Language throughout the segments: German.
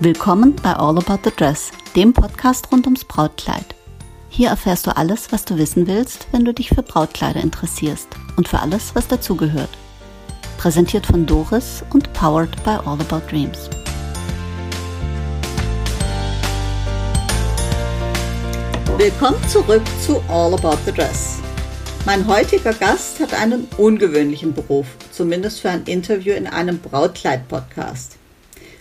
Willkommen bei All About the Dress, dem Podcast rund ums Brautkleid. Hier erfährst du alles, was du wissen willst, wenn du dich für Brautkleider interessierst und für alles, was dazugehört. Präsentiert von Doris und powered by All About Dreams. Willkommen zurück zu All About the Dress. Mein heutiger Gast hat einen ungewöhnlichen Beruf, zumindest für ein Interview in einem Brautkleid-Podcast.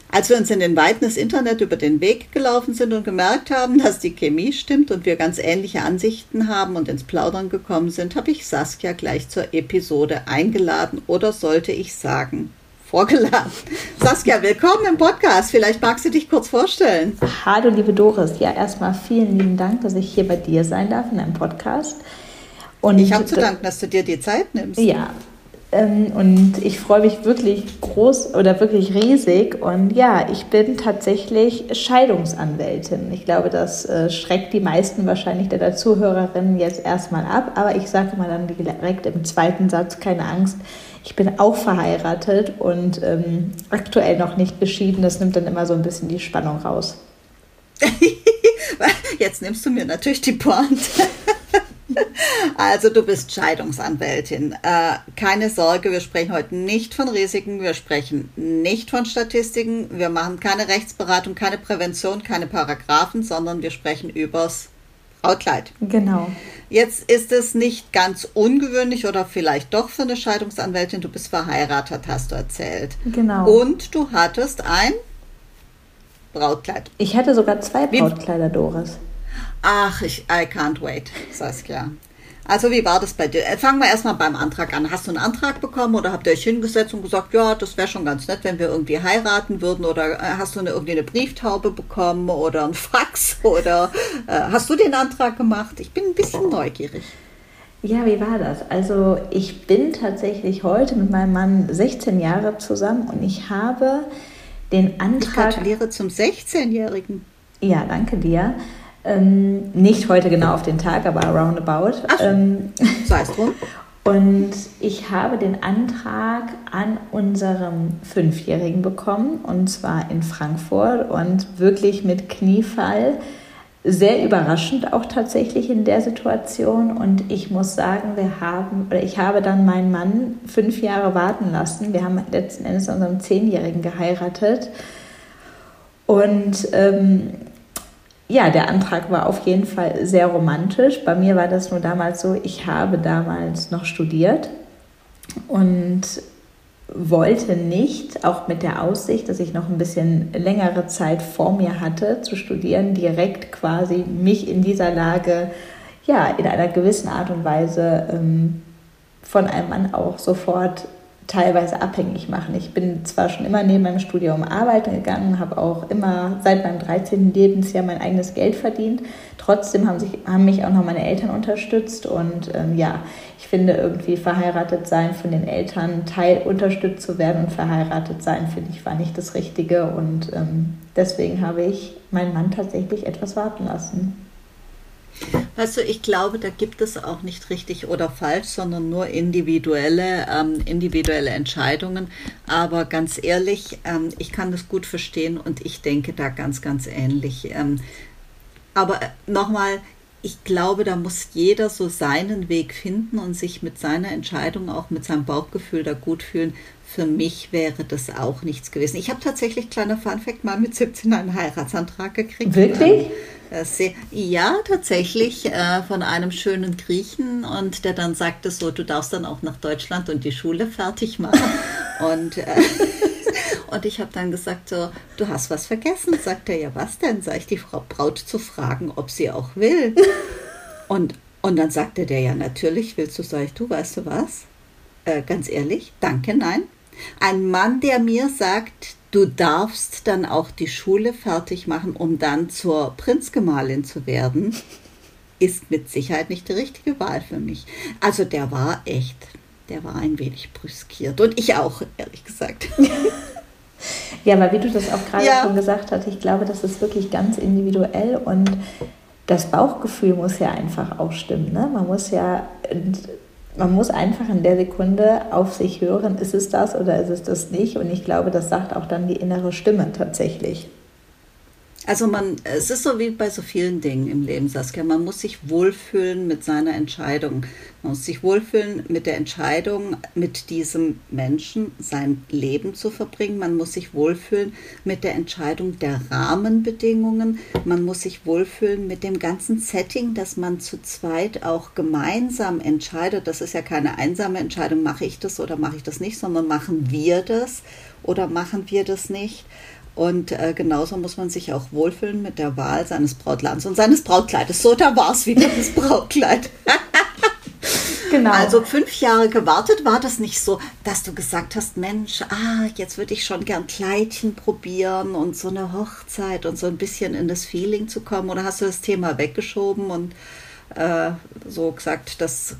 Als wir uns in den Weiten des Internet über den Weg gelaufen sind und gemerkt haben, dass die Chemie stimmt und wir ganz ähnliche Ansichten haben und ins Plaudern gekommen sind, habe ich Saskia gleich zur Episode eingeladen oder sollte ich sagen, vorgeladen. Saskia, willkommen im Podcast. Vielleicht magst du dich kurz vorstellen. Hallo, liebe Doris. Ja, erstmal vielen lieben Dank, dass ich hier bei dir sein darf in einem Podcast. Und ich habe zu danken, dass du dir die Zeit nimmst. Ja, und ich freue mich wirklich groß oder wirklich riesig. Und ja, ich bin tatsächlich Scheidungsanwältin. Ich glaube, das äh, schreckt die meisten wahrscheinlich der Zuhörerinnen jetzt erstmal ab. Aber ich sage mal dann direkt im zweiten Satz, keine Angst. Ich bin auch verheiratet und ähm, aktuell noch nicht geschieden. Das nimmt dann immer so ein bisschen die Spannung raus. Jetzt nimmst du mir natürlich die Pointe. Also du bist Scheidungsanwältin. Äh, keine Sorge, wir sprechen heute nicht von Risiken, wir sprechen nicht von Statistiken, wir machen keine Rechtsberatung, keine Prävention, keine Paragraphen, sondern wir sprechen übers Brautkleid. Genau. Jetzt ist es nicht ganz ungewöhnlich oder vielleicht doch für eine Scheidungsanwältin. Du bist verheiratet, hast du erzählt. Genau. Und du hattest ein Brautkleid. Ich hatte sogar zwei Brautkleider, Doris. Ach, ich, I can't wait, Saskia. Also wie war das bei dir? Äh, fangen wir erstmal beim Antrag an. Hast du einen Antrag bekommen oder habt ihr euch hingesetzt und gesagt, ja, das wäre schon ganz nett, wenn wir irgendwie heiraten würden? Oder äh, hast du eine, irgendwie eine Brieftaube bekommen oder ein Fax? Oder äh, hast du den Antrag gemacht? Ich bin ein bisschen neugierig. Ja, wie war das? Also ich bin tatsächlich heute mit meinem Mann 16 Jahre zusammen und ich habe den Antrag... Ich gratuliere zum 16-Jährigen. Ja, danke dir. Ähm, nicht heute genau auf den Tag, aber roundabout. Ach, ähm, sei es drum. Und ich habe den Antrag an unserem Fünfjährigen bekommen, und zwar in Frankfurt und wirklich mit Kniefall. Sehr überraschend auch tatsächlich in der Situation. Und ich muss sagen, wir haben, oder ich habe dann meinen Mann fünf Jahre warten lassen. Wir haben letzten Endes unserem Zehnjährigen geheiratet. Und ähm, ja, der Antrag war auf jeden Fall sehr romantisch. Bei mir war das nur damals so, ich habe damals noch studiert und wollte nicht, auch mit der Aussicht, dass ich noch ein bisschen längere Zeit vor mir hatte zu studieren, direkt quasi mich in dieser Lage, ja, in einer gewissen Art und Weise ähm, von einem Mann auch sofort teilweise abhängig machen. Ich bin zwar schon immer neben meinem Studium arbeiten gegangen, habe auch immer seit meinem 13. Lebensjahr mein eigenes Geld verdient. Trotzdem haben, sich, haben mich auch noch meine Eltern unterstützt und ähm, ja, ich finde irgendwie verheiratet sein von den Eltern, Teil unterstützt zu werden und verheiratet sein, finde ich, war nicht das Richtige und ähm, deswegen habe ich meinen Mann tatsächlich etwas warten lassen. Weißt du, ich glaube, da gibt es auch nicht richtig oder falsch, sondern nur individuelle, ähm, individuelle Entscheidungen. Aber ganz ehrlich, ähm, ich kann das gut verstehen und ich denke da ganz, ganz ähnlich. Ähm, aber äh, nochmal, ich glaube, da muss jeder so seinen Weg finden und sich mit seiner Entscheidung, auch mit seinem Bauchgefühl da gut fühlen. Für mich wäre das auch nichts gewesen. Ich habe tatsächlich, kleiner Funfact, mal mit 17 einen Heiratsantrag gekriegt. Wirklich? Äh, ja, tatsächlich äh, von einem schönen Griechen und der dann sagte so, du darfst dann auch nach Deutschland und die Schule fertig machen. und, äh, und ich habe dann gesagt so, du hast was vergessen. Sagt er, ja was denn? Sag ich, die Frau Braut zu fragen, ob sie auch will. und, und dann sagte der, ja natürlich willst du. Sag ich, du weißt du was? Äh, ganz ehrlich, danke, nein. Ein Mann, der mir sagt, du darfst dann auch die Schule fertig machen, um dann zur Prinzgemahlin zu werden, ist mit Sicherheit nicht die richtige Wahl für mich. Also der war echt, der war ein wenig brüskiert. Und ich auch, ehrlich gesagt. Ja, aber wie du das auch gerade ja. schon gesagt hast, ich glaube, das ist wirklich ganz individuell und das Bauchgefühl muss ja einfach auch stimmen. Ne? Man muss ja man muss einfach in der Sekunde auf sich hören, ist es das oder ist es das nicht? Und ich glaube, das sagt auch dann die innere Stimme tatsächlich. Also man, es ist so wie bei so vielen Dingen im Leben, Saskia. Man muss sich wohlfühlen mit seiner Entscheidung. Man muss sich wohlfühlen mit der Entscheidung, mit diesem Menschen sein Leben zu verbringen. Man muss sich wohlfühlen mit der Entscheidung der Rahmenbedingungen. Man muss sich wohlfühlen mit dem ganzen Setting, dass man zu zweit auch gemeinsam entscheidet. Das ist ja keine einsame Entscheidung, mache ich das oder mache ich das nicht, sondern machen wir das oder machen wir das nicht. Und äh, genauso muss man sich auch wohlfühlen mit der Wahl seines Brautlands und seines Brautkleides. So, da war es wieder, das Brautkleid. genau. Also fünf Jahre gewartet, war das nicht so, dass du gesagt hast, Mensch, ah, jetzt würde ich schon gern Kleidchen probieren und so eine Hochzeit und so ein bisschen in das Feeling zu kommen? Oder hast du das Thema weggeschoben und äh, so gesagt, das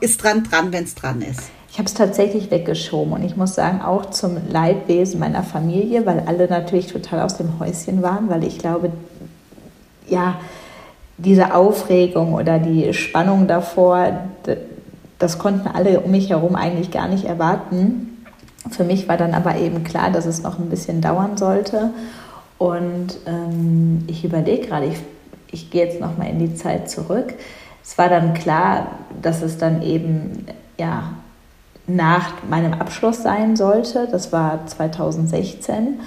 ist dran dran, wenn es dran ist? Ich habe es tatsächlich weggeschoben und ich muss sagen, auch zum Leidwesen meiner Familie, weil alle natürlich total aus dem Häuschen waren, weil ich glaube, ja, diese Aufregung oder die Spannung davor, das konnten alle um mich herum eigentlich gar nicht erwarten. Für mich war dann aber eben klar, dass es noch ein bisschen dauern sollte. Und ähm, ich überlege gerade, ich, ich gehe jetzt nochmal in die Zeit zurück. Es war dann klar, dass es dann eben ja, nach meinem Abschluss sein sollte. Das war 2016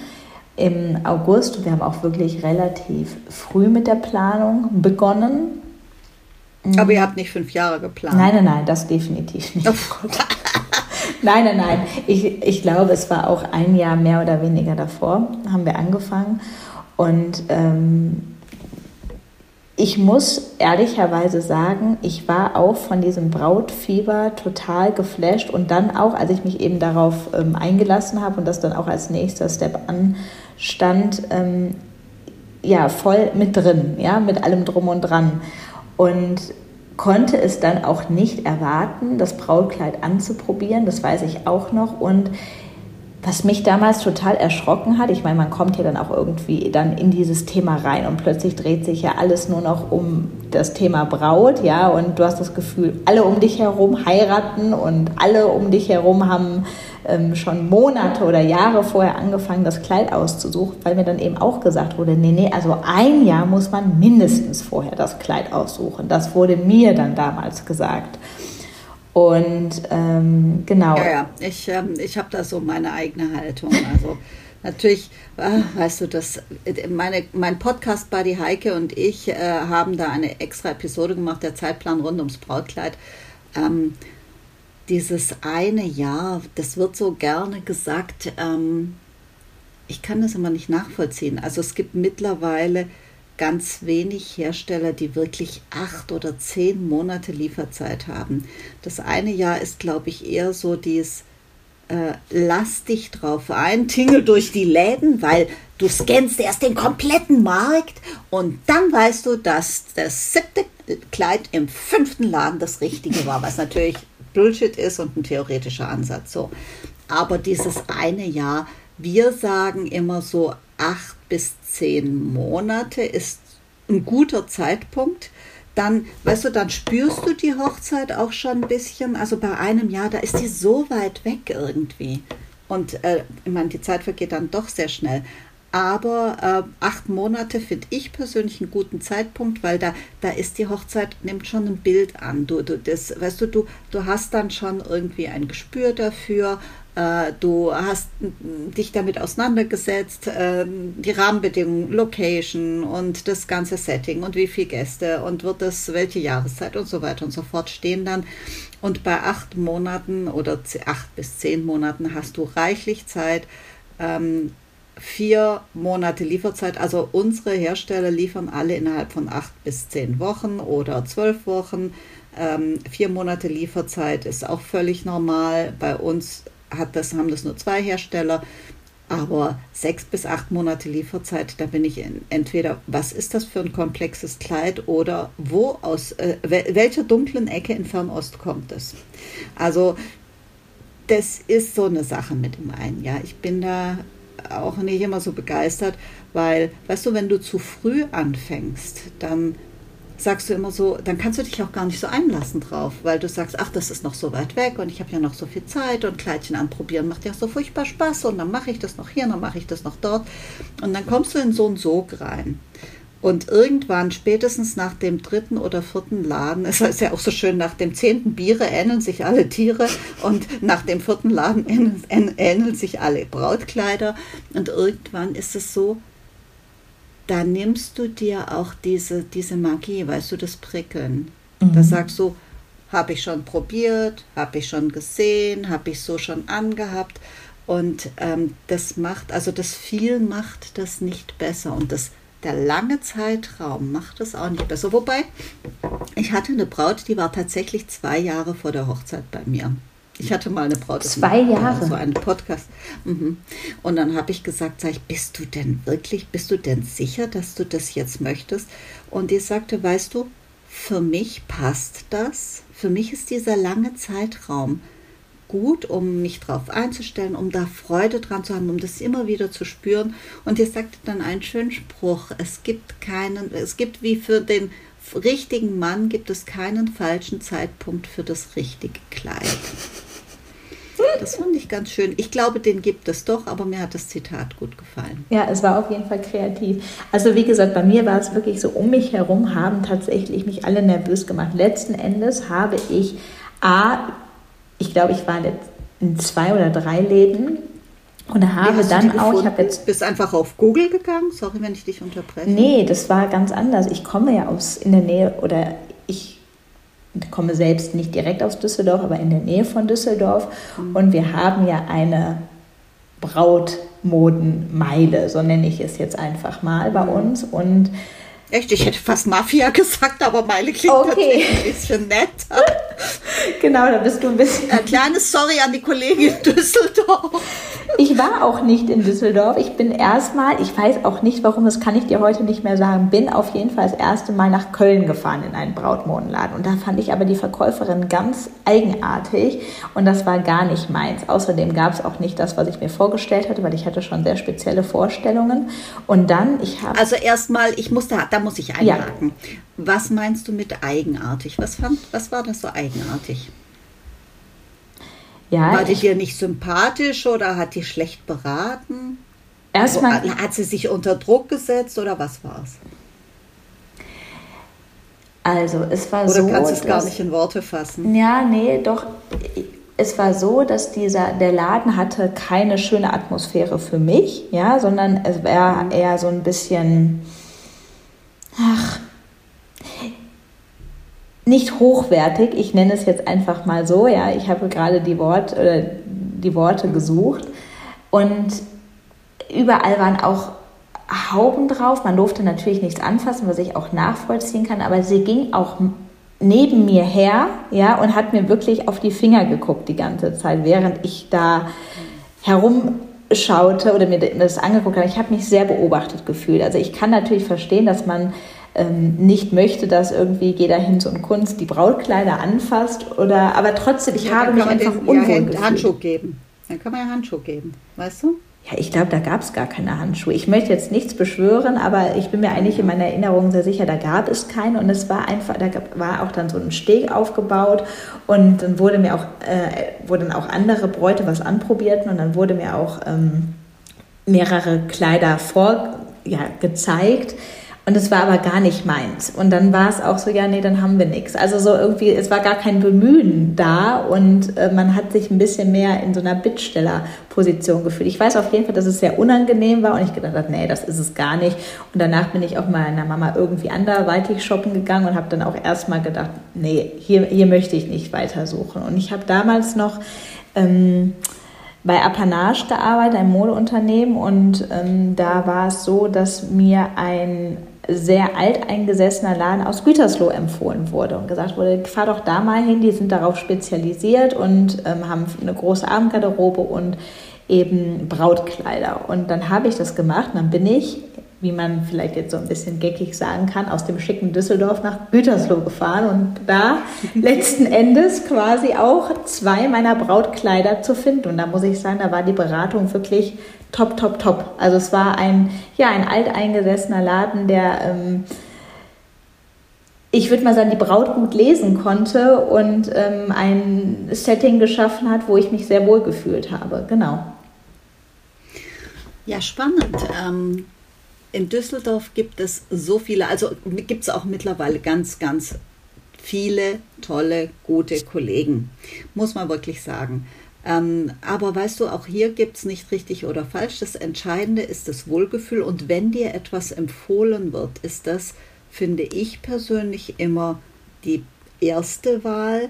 im August. Wir haben auch wirklich relativ früh mit der Planung begonnen. Aber ihr habt nicht fünf Jahre geplant. Nein, nein, nein, das definitiv nicht. Oh nein, nein, nein. Ich, ich glaube, es war auch ein Jahr mehr oder weniger davor, haben wir angefangen. Und ähm, ich muss ehrlicherweise sagen, ich war auch von diesem Brautfieber total geflasht und dann auch, als ich mich eben darauf ähm, eingelassen habe und das dann auch als nächster Step anstand, ähm, ja, voll mit drin, ja, mit allem drum und dran. Und konnte es dann auch nicht erwarten, das Brautkleid anzuprobieren, das weiß ich auch noch. Und was mich damals total erschrocken hat, ich meine, man kommt ja dann auch irgendwie dann in dieses Thema rein und plötzlich dreht sich ja alles nur noch um das Thema Braut, ja, und du hast das Gefühl, alle um dich herum heiraten und alle um dich herum haben ähm, schon Monate oder Jahre vorher angefangen, das Kleid auszusuchen, weil mir dann eben auch gesagt wurde, nee, nee, also ein Jahr muss man mindestens vorher das Kleid aussuchen. Das wurde mir dann damals gesagt. Und ähm, genau. Ja, ja, ich, ähm, ich habe da so meine eigene Haltung. Also natürlich, äh, weißt du, das, meine, mein Podcast Buddy Heike und ich äh, haben da eine extra Episode gemacht, der Zeitplan rund ums Brautkleid. Ähm, dieses eine Jahr, das wird so gerne gesagt, ähm, ich kann das immer nicht nachvollziehen. Also es gibt mittlerweile ganz wenig Hersteller, die wirklich acht oder zehn Monate Lieferzeit haben. Das eine Jahr ist, glaube ich, eher so dieses äh, lass dich drauf ein, tingel durch die Läden, weil du scannst erst den kompletten Markt und dann weißt du, dass das siebte Kleid im fünften Laden das richtige war, was natürlich Bullshit ist und ein theoretischer Ansatz. So. Aber dieses eine Jahr, wir sagen immer so acht bis zehn Monate ist ein guter Zeitpunkt. Dann, weißt du, dann spürst du die Hochzeit auch schon ein bisschen. Also bei einem Jahr, da ist die so weit weg irgendwie. Und äh, ich meine, die Zeit vergeht dann doch sehr schnell. Aber äh, acht Monate finde ich persönlich einen guten Zeitpunkt, weil da, da ist die Hochzeit, nimmt schon ein Bild an. Du, du, das, weißt du, du, du hast dann schon irgendwie ein Gespür dafür, du hast dich damit auseinandergesetzt, äh, die Rahmenbedingungen, Location und das ganze Setting und wie viele Gäste und wird das, welche Jahreszeit und so weiter und so fort stehen dann. Und bei acht Monaten oder acht bis zehn Monaten hast du reichlich Zeit, ähm, vier Monate Lieferzeit. Also unsere Hersteller liefern alle innerhalb von acht bis zehn Wochen oder zwölf Wochen. Ähm, vier Monate Lieferzeit ist auch völlig normal. Bei uns hat das, haben das nur zwei Hersteller. Aber sechs bis acht Monate Lieferzeit, da bin ich entweder, was ist das für ein komplexes Kleid oder wo aus äh, welcher dunklen Ecke in Fernost kommt es? Also das ist so eine Sache mit dem einen. Ja, ich bin da auch nicht immer so begeistert, weil, weißt du, wenn du zu früh anfängst, dann sagst du immer so, dann kannst du dich auch gar nicht so einlassen drauf, weil du sagst, ach, das ist noch so weit weg und ich habe ja noch so viel Zeit und Kleidchen anprobieren macht ja so furchtbar Spaß und dann mache ich das noch hier, dann mache ich das noch dort und dann kommst du in so einen Sog rein. Und irgendwann, spätestens nach dem dritten oder vierten Laden, es ist ja auch so schön, nach dem zehnten Biere ähneln sich alle Tiere und nach dem vierten Laden ähneln, ähneln sich alle Brautkleider. Und irgendwann ist es so, da nimmst du dir auch diese, diese Magie, weißt du, das Prickeln. Mhm. Da sagst du, habe ich schon probiert, habe ich schon gesehen, habe ich so schon angehabt. Und ähm, das macht, also das viel macht das nicht besser. Und das der lange Zeitraum macht es auch nicht besser. Wobei, ich hatte eine Braut, die war tatsächlich zwei Jahre vor der Hochzeit bei mir. Ich hatte mal eine Braut. Zwei Jahre. So einen Podcast. Mhm. Und dann habe ich gesagt, sag ich, bist du denn wirklich, bist du denn sicher, dass du das jetzt möchtest? Und die sagte, weißt du, für mich passt das. Für mich ist dieser lange Zeitraum gut, um mich darauf einzustellen, um da Freude dran zu haben, um das immer wieder zu spüren. Und ihr sagt dann einen schönen Spruch, es gibt keinen, es gibt wie für den richtigen Mann gibt es keinen falschen Zeitpunkt für das richtige Kleid. Das fand ich ganz schön. Ich glaube, den gibt es doch, aber mir hat das Zitat gut gefallen. Ja, es war auf jeden Fall kreativ. Also wie gesagt, bei mir war es wirklich so, um mich herum haben tatsächlich mich alle nervös gemacht. Letzten Endes habe ich A, ich glaube, ich war in zwei oder drei Läden und habe dann auch, ich habe jetzt. Bist einfach auf Google gegangen? Sorry, wenn ich dich unterbreche. Nee, das war ganz anders. Ich komme ja aus in der Nähe oder ich komme selbst nicht direkt aus Düsseldorf, aber in der Nähe von Düsseldorf. Mhm. Und wir haben ja eine Brautmodenmeile, so nenne ich es jetzt einfach mal bei mhm. uns. Und Echt, ich hätte fast Mafia gesagt, aber Meile klingt okay. ein bisschen netter. genau, da bist du ein bisschen. Ein kleines Sorry an die Kollegin in Düsseldorf. Ich war auch nicht in Düsseldorf. Ich bin erstmal, ich weiß auch nicht warum, das kann ich dir heute nicht mehr sagen, bin auf jeden Fall das erste Mal nach Köln gefahren in einen Brautmodenladen. Und da fand ich aber die Verkäuferin ganz eigenartig und das war gar nicht meins. Außerdem gab es auch nicht das, was ich mir vorgestellt hatte, weil ich hatte schon sehr spezielle Vorstellungen. Und dann, ich habe. Also erstmal, ich musste, da muss ich einhaken. Ja. Was meinst du mit eigenartig? Was, fand, was war das so eigenartig? Ja, war die dir nicht sympathisch oder hat die schlecht beraten? Erstmal hat sie sich unter Druck gesetzt oder was war es? Also es war oder so. Oder kannst du es gar nicht in Worte fassen? Ja, nee, doch. Es war so, dass dieser der Laden hatte keine schöne Atmosphäre für mich, ja, sondern es war mhm. eher so ein bisschen, ach, nicht hochwertig, ich nenne es jetzt einfach mal so, ja, ich habe gerade die, Wort, oder die Worte gesucht. Und überall waren auch Hauben drauf, man durfte natürlich nichts anfassen, was ich auch nachvollziehen kann, aber sie ging auch neben mir her, ja, und hat mir wirklich auf die Finger geguckt die ganze Zeit, während ich da herumschaute oder mir das angeguckt habe. Ich habe mich sehr beobachtet gefühlt. Also ich kann natürlich verstehen, dass man ähm, nicht möchte, dass irgendwie jeder Hinz und Kunst die Brautkleider anfasst oder aber trotzdem, ich ja, habe mich einfach den, unwohl ja, gefühlt. Handschuh geben. Dann kann man ja Handschuh geben, weißt du? Ja, ich glaube, da gab es gar keine Handschuhe. Ich möchte jetzt nichts beschwören, aber ich bin mir eigentlich in meiner Erinnerung sehr sicher, da gab es keine und es war einfach, da war auch dann so ein Steg aufgebaut und dann wurde mir auch, äh, wurden auch andere Bräute was anprobierten und dann wurde mir auch ähm, mehrere Kleider vor, ja, gezeigt und es war aber gar nicht meins. Und dann war es auch so, ja, nee, dann haben wir nichts. Also so irgendwie, es war gar kein Bemühen da und äh, man hat sich ein bisschen mehr in so einer Bittstellerposition gefühlt. Ich weiß auf jeden Fall, dass es sehr unangenehm war und ich gedacht habe, nee, das ist es gar nicht. Und danach bin ich auch meiner Mama irgendwie anderweitig shoppen gegangen und habe dann auch erstmal gedacht, nee, hier, hier möchte ich nicht weitersuchen. Und ich habe damals noch... Ähm, bei Apanage gearbeitet, einem Modeunternehmen, und ähm, da war es so, dass mir ein sehr alteingesessener Laden aus Gütersloh empfohlen wurde und gesagt wurde, fahr doch da mal hin, die sind darauf spezialisiert und ähm, haben eine große Abendgarderobe und eben Brautkleider. Und dann habe ich das gemacht und dann bin ich wie man vielleicht jetzt so ein bisschen geckig sagen kann, aus dem schicken Düsseldorf nach Gütersloh gefahren und da letzten Endes quasi auch zwei meiner Brautkleider zu finden. Und da muss ich sagen, da war die Beratung wirklich top, top, top. Also es war ein, ja, ein alteingesessener Laden, der ähm, ich würde mal sagen, die Braut gut lesen konnte und ähm, ein Setting geschaffen hat, wo ich mich sehr wohl gefühlt habe. Genau. Ja, spannend. Ähm, in Düsseldorf gibt es so viele, also gibt es auch mittlerweile ganz, ganz viele tolle, gute Kollegen, muss man wirklich sagen. Ähm, aber weißt du, auch hier gibt es nicht richtig oder falsch. Das Entscheidende ist das Wohlgefühl. Und wenn dir etwas empfohlen wird, ist das, finde ich persönlich, immer die erste Wahl.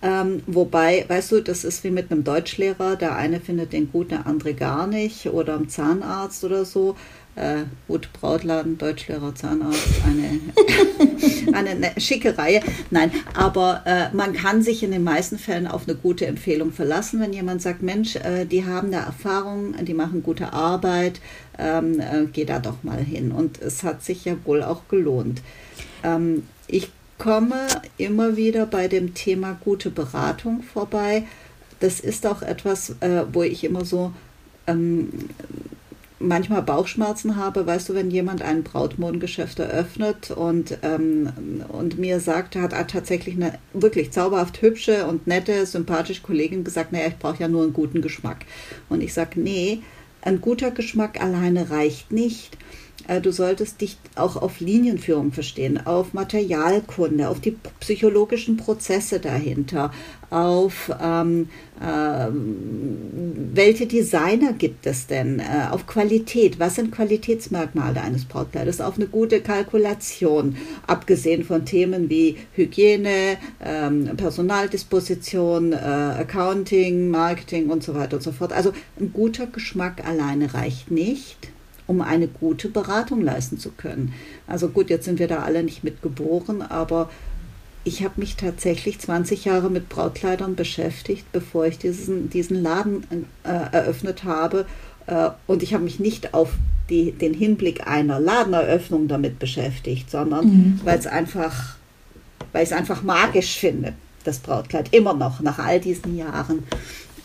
Ähm, wobei, weißt du, das ist wie mit einem Deutschlehrer. Der eine findet den gut, der andere gar nicht. Oder einem Zahnarzt oder so äh, gut, Brautladen, Deutschlehrer, Zahnarzt, eine, eine, eine, schicke Reihe. Nein, aber äh, man kann sich in den meisten Fällen auf eine gute Empfehlung verlassen, wenn jemand sagt, Mensch, äh, die haben da Erfahrung, die machen gute Arbeit, ähm, äh, geh da doch mal hin. Und es hat sich ja wohl auch gelohnt. Ähm, ich komme immer wieder bei dem Thema gute Beratung vorbei. Das ist auch etwas, äh, wo ich immer so ähm, manchmal Bauchschmerzen habe, weißt du, wenn jemand ein Brautmodengeschäft eröffnet und, ähm, und mir sagt, hat tatsächlich eine wirklich zauberhaft hübsche und nette, sympathische Kollegin gesagt, naja, ich brauche ja nur einen guten Geschmack. Und ich sage, nee, ein guter Geschmack alleine reicht nicht. Äh, du solltest dich auch auf Linienführung verstehen, auf Materialkunde, auf die psychologischen Prozesse dahinter, auf ähm, äh, welche Designer gibt es denn, äh, auf Qualität, was sind Qualitätsmerkmale eines Brautkleides, auf eine gute Kalkulation, abgesehen von Themen wie Hygiene, ähm, Personaldisposition, äh, Accounting, Marketing und so weiter und so fort. Also ein guter Geschmack alleine reicht nicht um eine gute Beratung leisten zu können. Also gut, jetzt sind wir da alle nicht mit geboren, aber ich habe mich tatsächlich 20 Jahre mit Brautkleidern beschäftigt, bevor ich diesen, diesen Laden äh, eröffnet habe. Äh, und ich habe mich nicht auf die, den Hinblick einer Ladeneröffnung damit beschäftigt, sondern mhm. weil es einfach, weil ich es einfach magisch finde, das Brautkleid, immer noch, nach all diesen Jahren.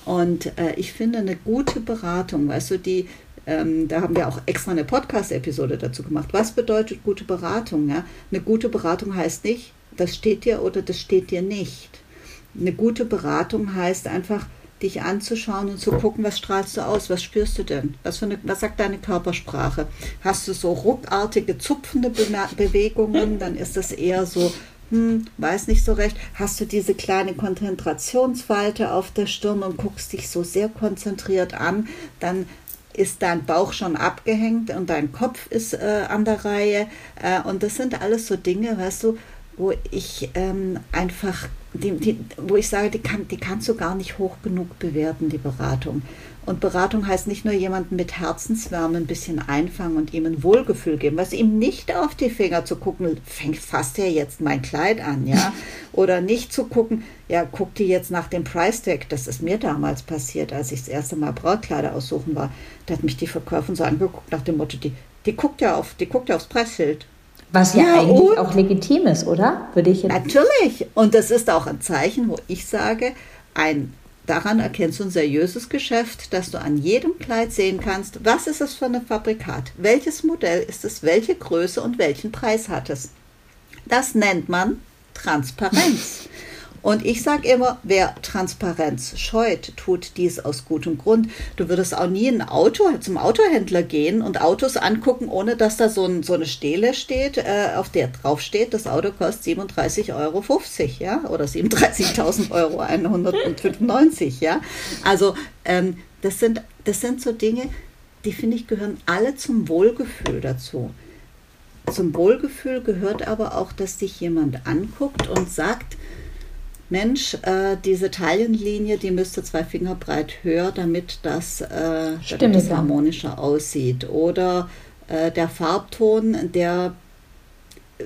Und äh, ich finde eine gute Beratung, weißt du, die ähm, da haben wir auch extra eine Podcast-Episode dazu gemacht. Was bedeutet gute Beratung? Ja? Eine gute Beratung heißt nicht, das steht dir oder das steht dir nicht. Eine gute Beratung heißt einfach, dich anzuschauen und zu gucken, was strahlst du aus, was spürst du denn, was, für eine, was sagt deine Körpersprache. Hast du so ruckartige, zupfende Be Bewegungen, dann ist das eher so, hm, weiß nicht so recht. Hast du diese kleine Konzentrationsfalte auf der Stirn und guckst dich so sehr konzentriert an, dann ist dein Bauch schon abgehängt und dein Kopf ist äh, an der Reihe. Äh, und das sind alles so Dinge, weißt du, wo ich ähm, einfach, die, die, wo ich sage, die, kann, die kannst du gar nicht hoch genug bewerten, die Beratung. Und Beratung heißt nicht nur jemanden mit Herzenswärme ein bisschen einfangen und ihm ein Wohlgefühl geben, was ihm nicht auf die Finger zu gucken, fängt fast er jetzt mein Kleid an, ja? Oder nicht zu gucken, ja, guck dir jetzt nach dem Price Tag, das ist mir damals passiert, als ich das erste Mal Brautkleider aussuchen war. Da hat mich die Verkäuferin so angeguckt nach dem Motto, die, die guckt ja auf, die guckt ja aufs Preisschild. Was ja, ja eigentlich auch legitim ist, oder? Würde ich jetzt Natürlich. Und das ist auch ein Zeichen, wo ich sage, ein Daran erkennst du ein seriöses Geschäft, dass du an jedem Kleid sehen kannst, was ist es für ein Fabrikat, welches Modell ist es, welche Größe und welchen Preis hat es. Das nennt man Transparenz. Und ich sage immer, wer Transparenz scheut, tut dies aus gutem Grund. Du würdest auch nie ein Auto zum Autohändler gehen und Autos angucken, ohne dass da so, ein, so eine Stele steht, äh, auf der drauf steht, das Auto kostet 37,50 Euro, ja, oder 37.000 Euro 195, ja. Also ähm, das, sind, das sind so Dinge, die finde ich gehören alle zum Wohlgefühl dazu. Zum Wohlgefühl gehört aber auch, dass dich jemand anguckt und sagt, Mensch, äh, diese Taillenlinie, die müsste zwei Finger breit höher, damit das, äh, damit das harmonischer aussieht. Oder äh, der Farbton, der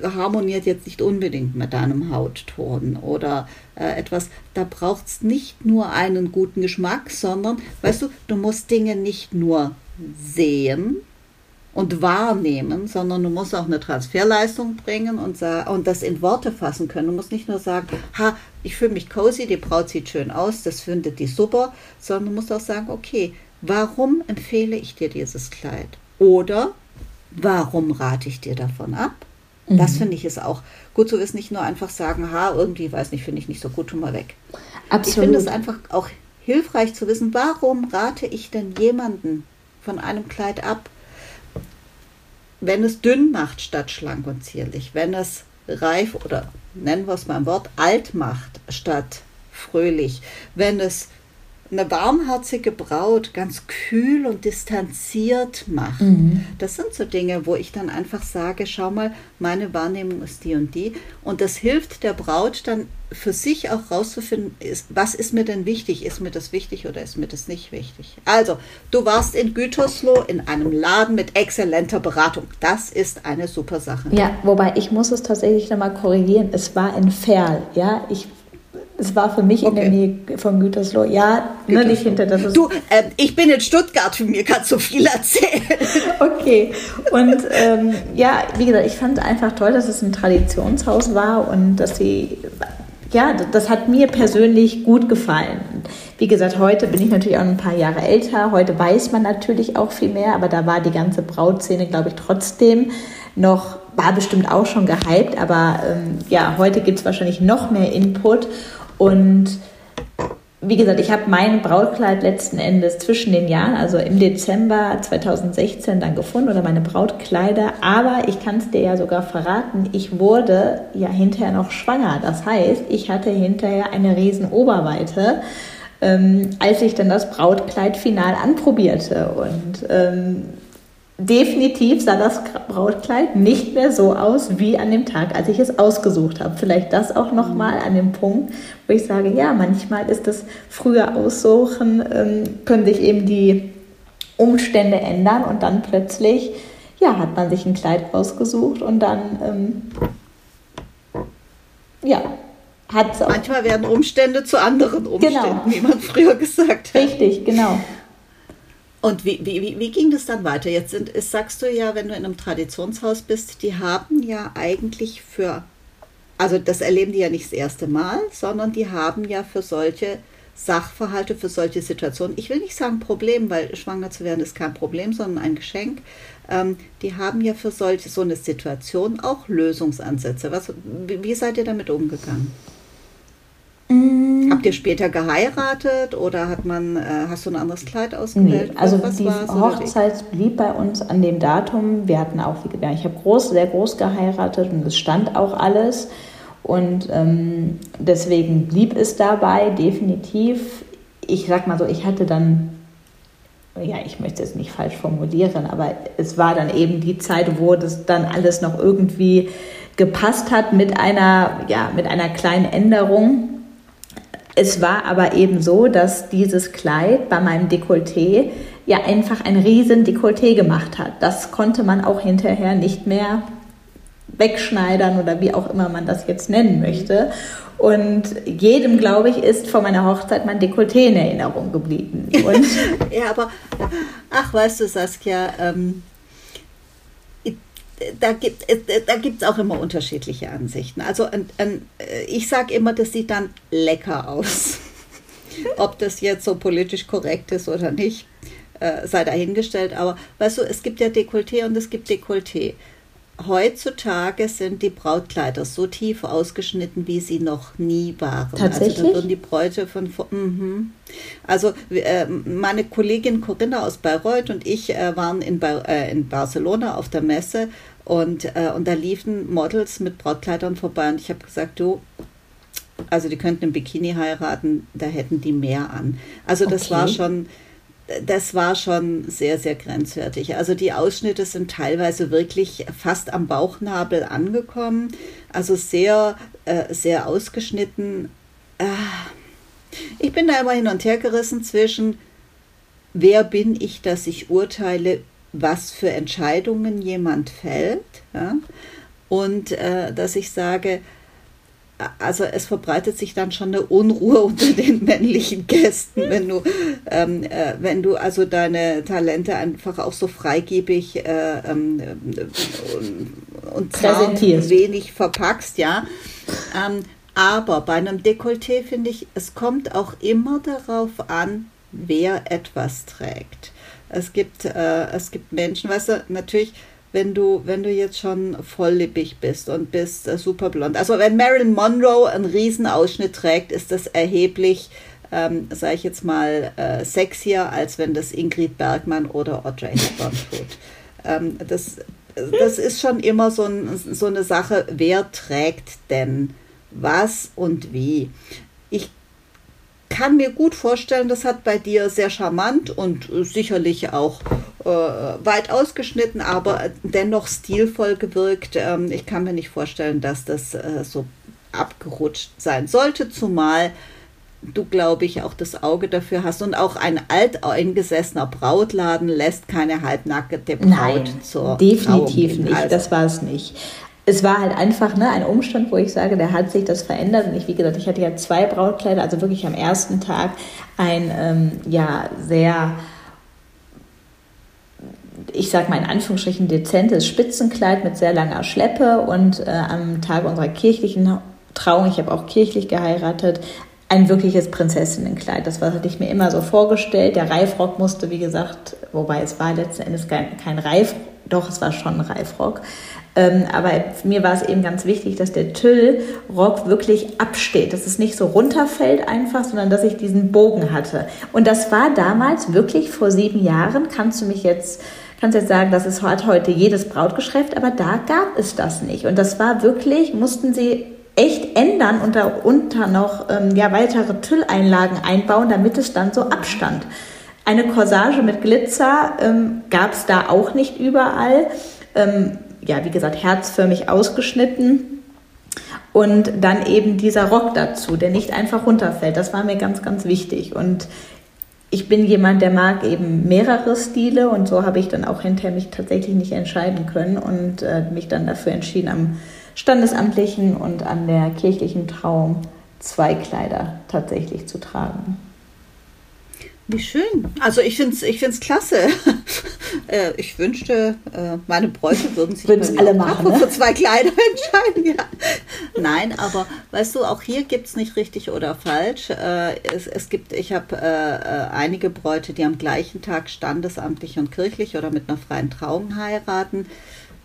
harmoniert jetzt nicht unbedingt mit deinem Hautton oder äh, etwas, da braucht es nicht nur einen guten Geschmack, sondern, weißt du, du musst Dinge nicht nur sehen, und wahrnehmen, sondern du musst auch eine Transferleistung bringen und, und das in Worte fassen können. Du musst nicht nur sagen, ha, ich fühle mich cozy, die Braut sieht schön aus, das findet die super, sondern du musst auch sagen, okay, warum empfehle ich dir dieses Kleid? Oder warum rate ich dir davon ab? Mhm. Das finde ich ist auch gut zu wissen, nicht nur einfach sagen, ha, irgendwie, weiß nicht, finde ich nicht so gut, tu mal weg. Absolut. Ich finde es einfach auch hilfreich zu wissen, warum rate ich denn jemanden von einem Kleid ab, wenn es dünn macht statt schlank und zierlich, wenn es reif oder nennen wir es mal ein Wort, alt macht statt fröhlich, wenn es eine warmherzige Braut ganz kühl und distanziert macht. Mhm. Das sind so Dinge, wo ich dann einfach sage, schau mal, meine Wahrnehmung ist die und die. Und das hilft der Braut dann für sich auch rauszufinden, ist, was ist mir denn wichtig? Ist mir das wichtig oder ist mir das nicht wichtig? Also, du warst in Gütersloh in einem Laden mit exzellenter Beratung. Das ist eine super Sache. Ja, wobei ich muss es tatsächlich nochmal korrigieren. Es war in Ferl. Ja, ich es war für mich okay. in der Nähe von Gütersloh. Ja, Gütersloh. nicht hinter das. Du, äh, ich bin in Stuttgart, für mir kannst du viel erzählen. okay. Und ähm, ja, wie gesagt, ich fand es einfach toll, dass es ein Traditionshaus war und dass sie, ja, das hat mir persönlich gut gefallen. Wie gesagt, heute bin ich natürlich auch ein paar Jahre älter. Heute weiß man natürlich auch viel mehr, aber da war die ganze Brautszene, glaube ich, trotzdem noch, war bestimmt auch schon gehypt, aber ähm, ja, heute gibt es wahrscheinlich noch mehr Input. Und wie gesagt, ich habe mein Brautkleid letzten Endes zwischen den Jahren, also im Dezember 2016 dann gefunden oder meine Brautkleider. Aber ich kann es dir ja sogar verraten, ich wurde ja hinterher noch schwanger. Das heißt, ich hatte hinterher eine riesen Oberweite, ähm, als ich dann das Brautkleid final anprobierte. Und ähm, definitiv sah das Brautkleid nicht mehr so aus wie an dem Tag, als ich es ausgesucht habe. Vielleicht das auch nochmal an dem Punkt, wo ich sage, ja, manchmal ist das früher Aussuchen, ähm, können sich eben die Umstände ändern und dann plötzlich, ja, hat man sich ein Kleid ausgesucht und dann, ähm, ja, hat Manchmal werden Umstände zu anderen Umständen, genau. wie man früher gesagt hat. Richtig, genau. Und wie, wie, wie ging das dann weiter? Jetzt sind, ist, sagst du ja, wenn du in einem Traditionshaus bist, die haben ja eigentlich für, also das erleben die ja nicht das erste Mal, sondern die haben ja für solche Sachverhalte, für solche Situationen, ich will nicht sagen Problem, weil schwanger zu werden ist kein Problem, sondern ein Geschenk. Ähm, die haben ja für solche, so eine Situation auch Lösungsansätze. Was, wie, wie seid ihr damit umgegangen? Mm. Habt ihr später geheiratet oder hat man, äh, hast du ein anderes Kleid ausgewählt? Nee, also die Hochzeit blieb bei uns an dem Datum. Wir hatten auch, wie gesagt, ich habe groß, sehr groß geheiratet und es stand auch alles. Und ähm, deswegen blieb es dabei, definitiv. Ich sag mal so, ich hatte dann, ja, ich möchte es nicht falsch formulieren, aber es war dann eben die Zeit, wo das dann alles noch irgendwie gepasst hat mit einer, ja, mit einer kleinen Änderung es war aber eben so, dass dieses Kleid bei meinem Dekolleté ja einfach ein riesen Dekolleté gemacht hat. Das konnte man auch hinterher nicht mehr wegschneidern oder wie auch immer man das jetzt nennen möchte. Und jedem, glaube ich, ist vor meiner Hochzeit mein Dekolleté in Erinnerung geblieben. ja, aber ach, weißt du, Saskia, ähm, da gibt es äh, da gibt's auch immer unterschiedliche Ansichten. Also ein, ein, äh, ich sage immer, das sieht dann lecker aus. Ob das jetzt so politisch korrekt ist oder nicht, äh, sei dahingestellt. Aber weißt du, es gibt ja Dekolleté und es gibt Dekolleté. Heutzutage sind die Brautkleider so tief ausgeschnitten, wie sie noch nie waren. Tatsächlich? Also da würden die Bräute von... Mm Also äh, meine Kollegin Corinna aus Bayreuth und ich äh, waren in, ba äh, in Barcelona auf der Messe und, äh, und da liefen Models mit Brautkleidern vorbei und ich habe gesagt, du, also die könnten im Bikini heiraten, da hätten die mehr an. Also das okay. war schon, das war schon sehr, sehr grenzwertig. Also die Ausschnitte sind teilweise wirklich fast am Bauchnabel angekommen, also sehr, äh, sehr ausgeschnitten. Äh, ich bin da immer hin und her gerissen zwischen, wer bin ich, dass ich urteile was für Entscheidungen jemand fällt. Ja? Und äh, dass ich sage, also es verbreitet sich dann schon eine Unruhe unter den männlichen Gästen, wenn du, ähm, äh, wenn du also deine Talente einfach auch so freigebig äh, ähm, und zart wenig verpackst, ja. Ähm, aber bei einem Dekolleté finde ich, es kommt auch immer darauf an, wer etwas trägt. Es gibt, äh, es gibt Menschen, weißt du, natürlich wenn du, wenn du jetzt schon volllippig bist und bist äh, super blond. Also wenn Marilyn Monroe einen Riesenausschnitt trägt, ist das erheblich, ähm, sage ich jetzt mal, äh, sexier, als wenn das Ingrid Bergmann oder Audrey Hepburn tut. Ähm, das, das ist schon immer so, ein, so eine Sache, wer trägt denn was und wie. Ich kann mir gut vorstellen, das hat bei dir sehr charmant und sicherlich auch äh, weit ausgeschnitten, aber dennoch stilvoll gewirkt. Ähm, ich kann mir nicht vorstellen, dass das äh, so abgerutscht sein sollte, zumal du, glaube ich, auch das Auge dafür hast. Und auch ein alteingesessener Brautladen lässt keine halbnackte Braut Nein, zur definitiv nicht. Also. Das war es nicht es war halt einfach ne, ein Umstand, wo ich sage, der hat sich das verändert. Und ich, wie gesagt, ich hatte ja zwei Brautkleider, also wirklich am ersten Tag ein ähm, ja sehr, ich sag mal in Anführungsstrichen, dezentes Spitzenkleid mit sehr langer Schleppe und äh, am Tag unserer kirchlichen Trauung, ich habe auch kirchlich geheiratet, ein wirkliches Prinzessinnenkleid. Das hatte ich mir immer so vorgestellt. Der Reifrock musste, wie gesagt, wobei es war letzten Endes kein, kein Reif, doch es war schon ein Reifrock, ähm, aber mir war es eben ganz wichtig, dass der Tüllrock wirklich absteht, dass es nicht so runterfällt einfach, sondern dass ich diesen Bogen hatte. Und das war damals wirklich vor sieben Jahren, kannst du mich jetzt kannst jetzt sagen, das ist heute jedes Brautgeschäft, aber da gab es das nicht. Und das war wirklich, mussten sie echt ändern und darunter noch ähm, ja, weitere Tülleinlagen einbauen, damit es dann so abstand. Eine Corsage mit Glitzer ähm, gab es da auch nicht überall. Ähm, ja, wie gesagt, herzförmig ausgeschnitten. Und dann eben dieser Rock dazu, der nicht einfach runterfällt. Das war mir ganz, ganz wichtig. Und ich bin jemand, der mag eben mehrere Stile und so habe ich dann auch hinterher mich tatsächlich nicht entscheiden können und äh, mich dann dafür entschieden, am standesamtlichen und an der kirchlichen Trauung zwei Kleider tatsächlich zu tragen. Wie schön. Also ich finde es ich find's klasse. Äh, ich wünschte, äh, meine Bräute würden sich Würden alle machen, ne? für zwei Kleider entscheiden. Ja. Nein, aber weißt du, auch hier gibt es nicht richtig oder falsch. Äh, es, es gibt, ich habe einige Bräute, die am gleichen Tag standesamtlich und kirchlich oder mit einer freien Trauung heiraten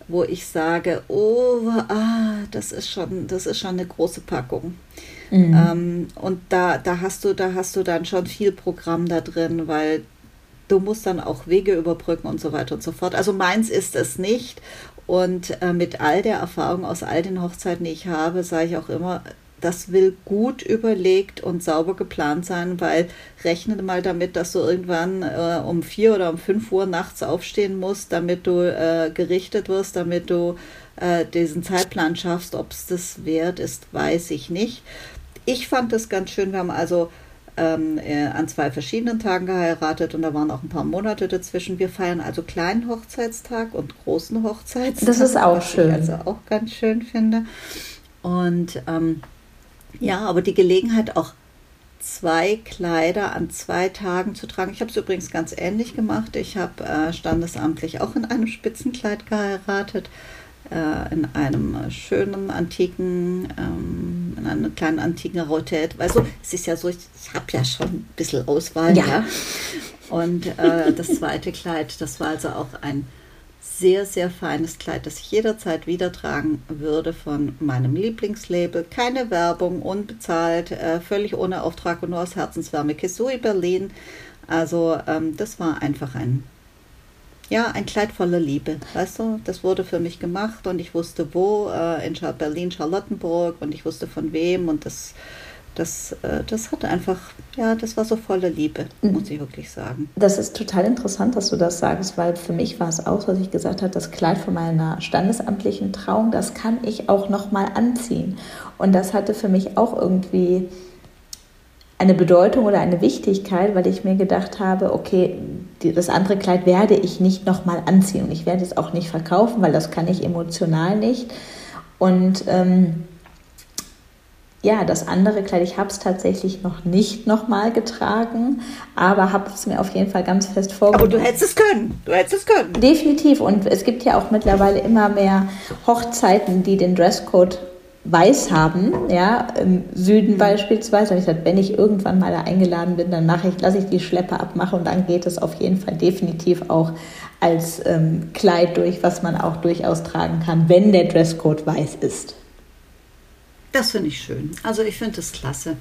wo ich sage, oh, ah, das ist schon, das ist schon eine große Packung. Mhm. Ähm, und da, da hast du, da hast du dann schon viel Programm da drin, weil du musst dann auch Wege überbrücken und so weiter und so fort. Also meins ist es nicht. Und äh, mit all der Erfahrung aus all den Hochzeiten, die ich habe, sage ich auch immer, das will gut überlegt und sauber geplant sein, weil rechne mal damit, dass du irgendwann äh, um vier oder um fünf Uhr nachts aufstehen musst, damit du äh, gerichtet wirst, damit du äh, diesen Zeitplan schaffst. Ob es das wert ist, weiß ich nicht. Ich fand das ganz schön. Wir haben also ähm, äh, an zwei verschiedenen Tagen geheiratet und da waren auch ein paar Monate dazwischen. Wir feiern also kleinen Hochzeitstag und großen Hochzeitstag. Das ist auch schön. Was ich also auch ganz schön finde. Und ähm, ja, aber die Gelegenheit auch zwei Kleider an zwei Tagen zu tragen. Ich habe es übrigens ganz ähnlich gemacht. Ich habe äh, standesamtlich auch in einem Spitzenkleid geheiratet äh, in einem schönen antiken, ähm, in einer kleinen antiken Rotette. Also es ist ja so, ich, ich habe ja schon ein bisschen Auswahl. Ja. ja. Und äh, das zweite Kleid, das war also auch ein sehr, sehr feines Kleid, das ich jederzeit wieder tragen würde von meinem Lieblingslabel. Keine Werbung, unbezahlt, äh, völlig ohne Auftrag und nur aus Herzenswärme. Kisui Berlin. Also ähm, das war einfach ein ja, ein Kleid voller Liebe, weißt du? Das wurde für mich gemacht und ich wusste wo, äh, in Berlin, Charlottenburg und ich wusste von wem und das, das, äh, das hat einfach, ja, das war so voller Liebe, mhm. muss ich wirklich sagen. Das ist total interessant, dass du das sagst, weil für mich war es auch, was ich gesagt habe, das Kleid von meiner standesamtlichen Trauung, das kann ich auch nochmal anziehen. Und das hatte für mich auch irgendwie eine Bedeutung oder eine Wichtigkeit, weil ich mir gedacht habe, okay, das andere Kleid werde ich nicht nochmal anziehen und ich werde es auch nicht verkaufen, weil das kann ich emotional nicht. Und ähm, ja, das andere Kleid, ich habe es tatsächlich noch nicht nochmal getragen, aber habe es mir auf jeden Fall ganz fest vorgenommen. Aber du hättest es können, du hättest es können. Definitiv und es gibt ja auch mittlerweile immer mehr Hochzeiten, die den Dresscode weiß haben, ja, im Süden beispielsweise. Und ich gesagt, wenn ich irgendwann mal da eingeladen bin, dann mache ich, lasse ich die Schleppe abmachen und dann geht es auf jeden Fall definitiv auch als ähm, Kleid durch, was man auch durchaus tragen kann, wenn der Dresscode weiß ist. Das finde ich schön. Also ich finde das klasse.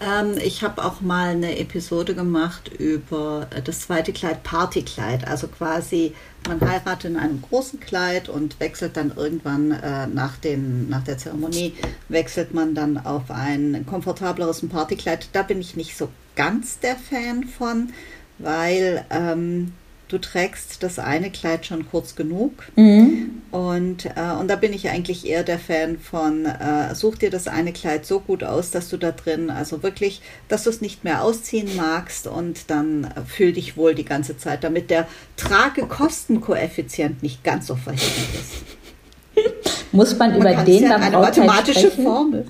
Ähm, ich habe auch mal eine Episode gemacht über das zweite Kleid, Partykleid. Also quasi, man heiratet in einem großen Kleid und wechselt dann irgendwann äh, nach, den, nach der Zeremonie, wechselt man dann auf ein komfortableres Partykleid. Da bin ich nicht so ganz der Fan von, weil ähm, du trägst das eine Kleid schon kurz genug. Mhm. Und, äh, und da bin ich eigentlich eher der Fan von, äh, such dir das eine Kleid so gut aus, dass du da drin, also wirklich, dass du es nicht mehr ausziehen magst und dann äh, fühl dich wohl die ganze Zeit, damit der Tragekostenkoeffizient nicht ganz so verheerend ist. Muss man, man über den ja beim eine mathematische sprechen? Formel.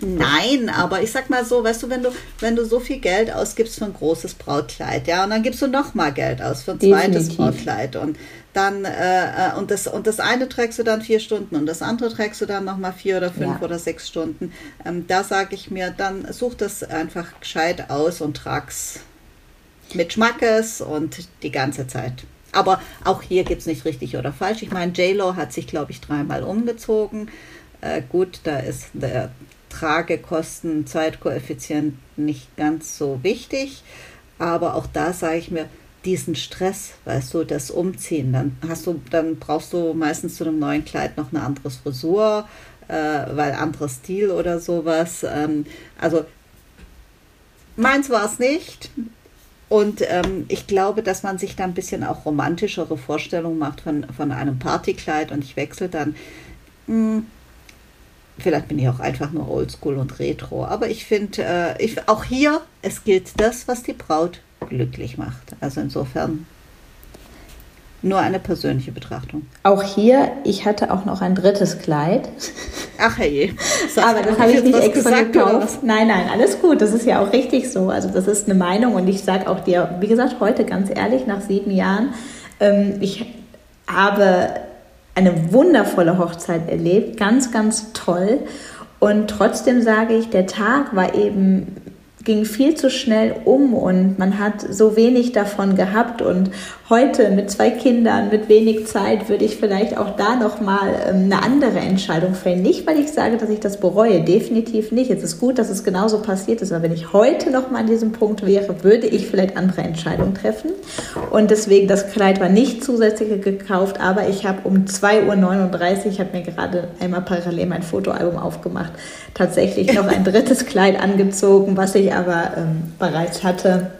Nein, aber ich sag mal so, weißt du, wenn du, wenn du so viel Geld ausgibst für ein großes Brautkleid, ja, und dann gibst du noch mal Geld aus für ein zweites Definitiv. Brautkleid und dann äh, äh, und das und das eine trägst du dann vier Stunden und das andere trägst du dann noch mal vier oder fünf ja. oder sechs Stunden. Ähm, da sage ich mir, dann such das einfach gescheit aus und trag's mit Schmackes und die ganze Zeit. Aber auch hier gibt es nicht richtig oder falsch. Ich meine, J-Lo hat sich, glaube ich, dreimal umgezogen. Äh, gut, da ist der Tragekosten, Zeitkoeffizient nicht ganz so wichtig. Aber auch da sage ich mir, diesen Stress, weißt du, das Umziehen, dann hast du, dann brauchst du meistens zu einem neuen Kleid noch eine andere Frisur, äh, weil anderer Stil oder sowas. Ähm, also meins war es nicht. Und ähm, ich glaube, dass man sich da ein bisschen auch romantischere Vorstellungen macht von, von einem Partykleid und ich wechsle dann. Mh, hm, Vielleicht bin ich auch einfach nur oldschool und retro. Aber ich finde, äh, auch hier, es gilt das, was die Braut glücklich macht. Also insofern nur eine persönliche Betrachtung. Auch hier, ich hatte auch noch ein drittes Kleid. Ach hey. Aber das habe ich nicht extra gekauft. Nein, nein, alles gut. Das ist ja auch richtig so. Also das ist eine Meinung und ich sage auch dir, wie gesagt, heute ganz ehrlich, nach sieben Jahren, ähm, ich habe eine wundervolle Hochzeit erlebt, ganz, ganz toll. Und trotzdem sage ich, der Tag war eben ging viel zu schnell um und man hat so wenig davon gehabt und heute mit zwei Kindern, mit wenig Zeit, würde ich vielleicht auch da nochmal ähm, eine andere Entscheidung fällen. Nicht, weil ich sage, dass ich das bereue, definitiv nicht. Es ist gut, dass es genauso passiert ist, aber wenn ich heute nochmal an diesem Punkt wäre, würde ich vielleicht andere Entscheidungen treffen. Und deswegen, das Kleid war nicht zusätzlich gekauft, aber ich habe um 2.39 Uhr, ich habe mir gerade einmal parallel mein Fotoalbum aufgemacht, tatsächlich noch ein drittes Kleid angezogen, was ich aber ähm, bereits hatte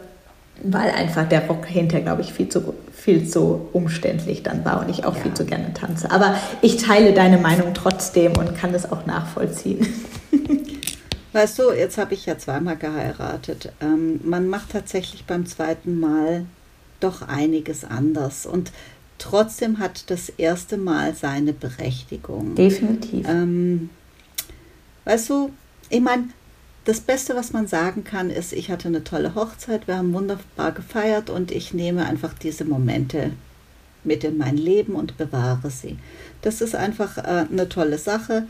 weil einfach der Rock hinterher, glaube ich, viel zu, viel zu umständlich dann war und ich auch ja. viel zu gerne tanze. Aber ich teile deine Meinung trotzdem und kann es auch nachvollziehen. Weißt du, jetzt habe ich ja zweimal geheiratet. Ähm, man macht tatsächlich beim zweiten Mal doch einiges anders und trotzdem hat das erste Mal seine Berechtigung. Definitiv. Ähm, weißt du, ich meine, das Beste, was man sagen kann, ist, ich hatte eine tolle Hochzeit, wir haben wunderbar gefeiert und ich nehme einfach diese Momente mit in mein Leben und bewahre sie. Das ist einfach äh, eine tolle Sache.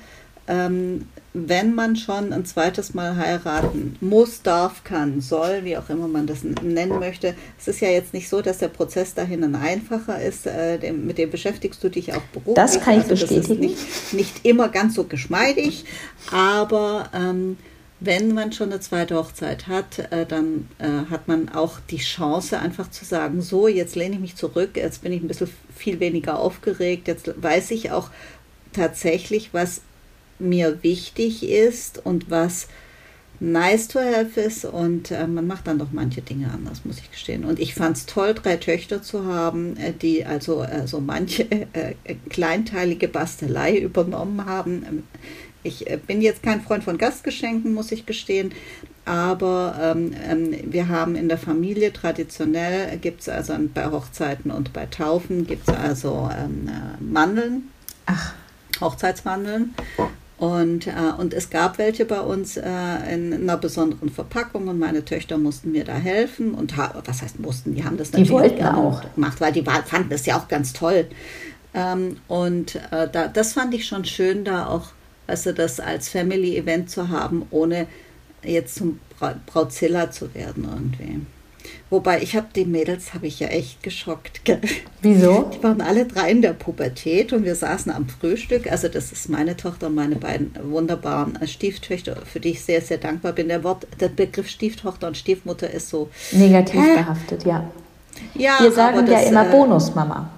Ähm, wenn man schon ein zweites Mal heiraten muss, darf, kann, soll, wie auch immer man das nennen möchte. Es ist ja jetzt nicht so, dass der Prozess dahin ein einfacher ist. Äh, dem, mit dem beschäftigst du dich auch beruflich. Das kann ich also bestätigen. Nicht, nicht immer ganz so geschmeidig, aber ähm, wenn man schon eine zweite Hochzeit hat, äh, dann äh, hat man auch die Chance, einfach zu sagen, so, jetzt lehne ich mich zurück, jetzt bin ich ein bisschen viel weniger aufgeregt, jetzt weiß ich auch tatsächlich, was mir wichtig ist und was nice to have ist und äh, man macht dann doch manche Dinge anders, muss ich gestehen. Und ich fand es toll, drei Töchter zu haben, äh, die also äh, so manche äh, kleinteilige Bastelei übernommen haben. Ich äh, bin jetzt kein Freund von Gastgeschenken, muss ich gestehen, aber ähm, ähm, wir haben in der Familie traditionell, gibt es also bei Hochzeiten und bei Taufen, gibt es also ähm, äh, Mandeln, Ach. Hochzeitsmandeln. Und, äh, und es gab welche bei uns äh, in einer besonderen Verpackung und meine Töchter mussten mir da helfen. Und was heißt mussten? Die haben das natürlich die auch gemacht, weil die fanden das ja auch ganz toll. Ähm, und äh, da, das fand ich schon schön, da auch also das als Family-Event zu haben, ohne jetzt zum Brautzilla zu werden irgendwie. Wobei ich habe die Mädels, habe ich ja echt geschockt. Wieso? Die waren alle drei in der Pubertät und wir saßen am Frühstück. Also das ist meine Tochter und meine beiden wunderbaren Stieftöchter, für die ich sehr, sehr dankbar bin. Der, Wort, der Begriff Stieftochter und Stiefmutter ist so negativ äh, behaftet, ja. Ja, wir sagen das, ja immer äh, Bonusmama.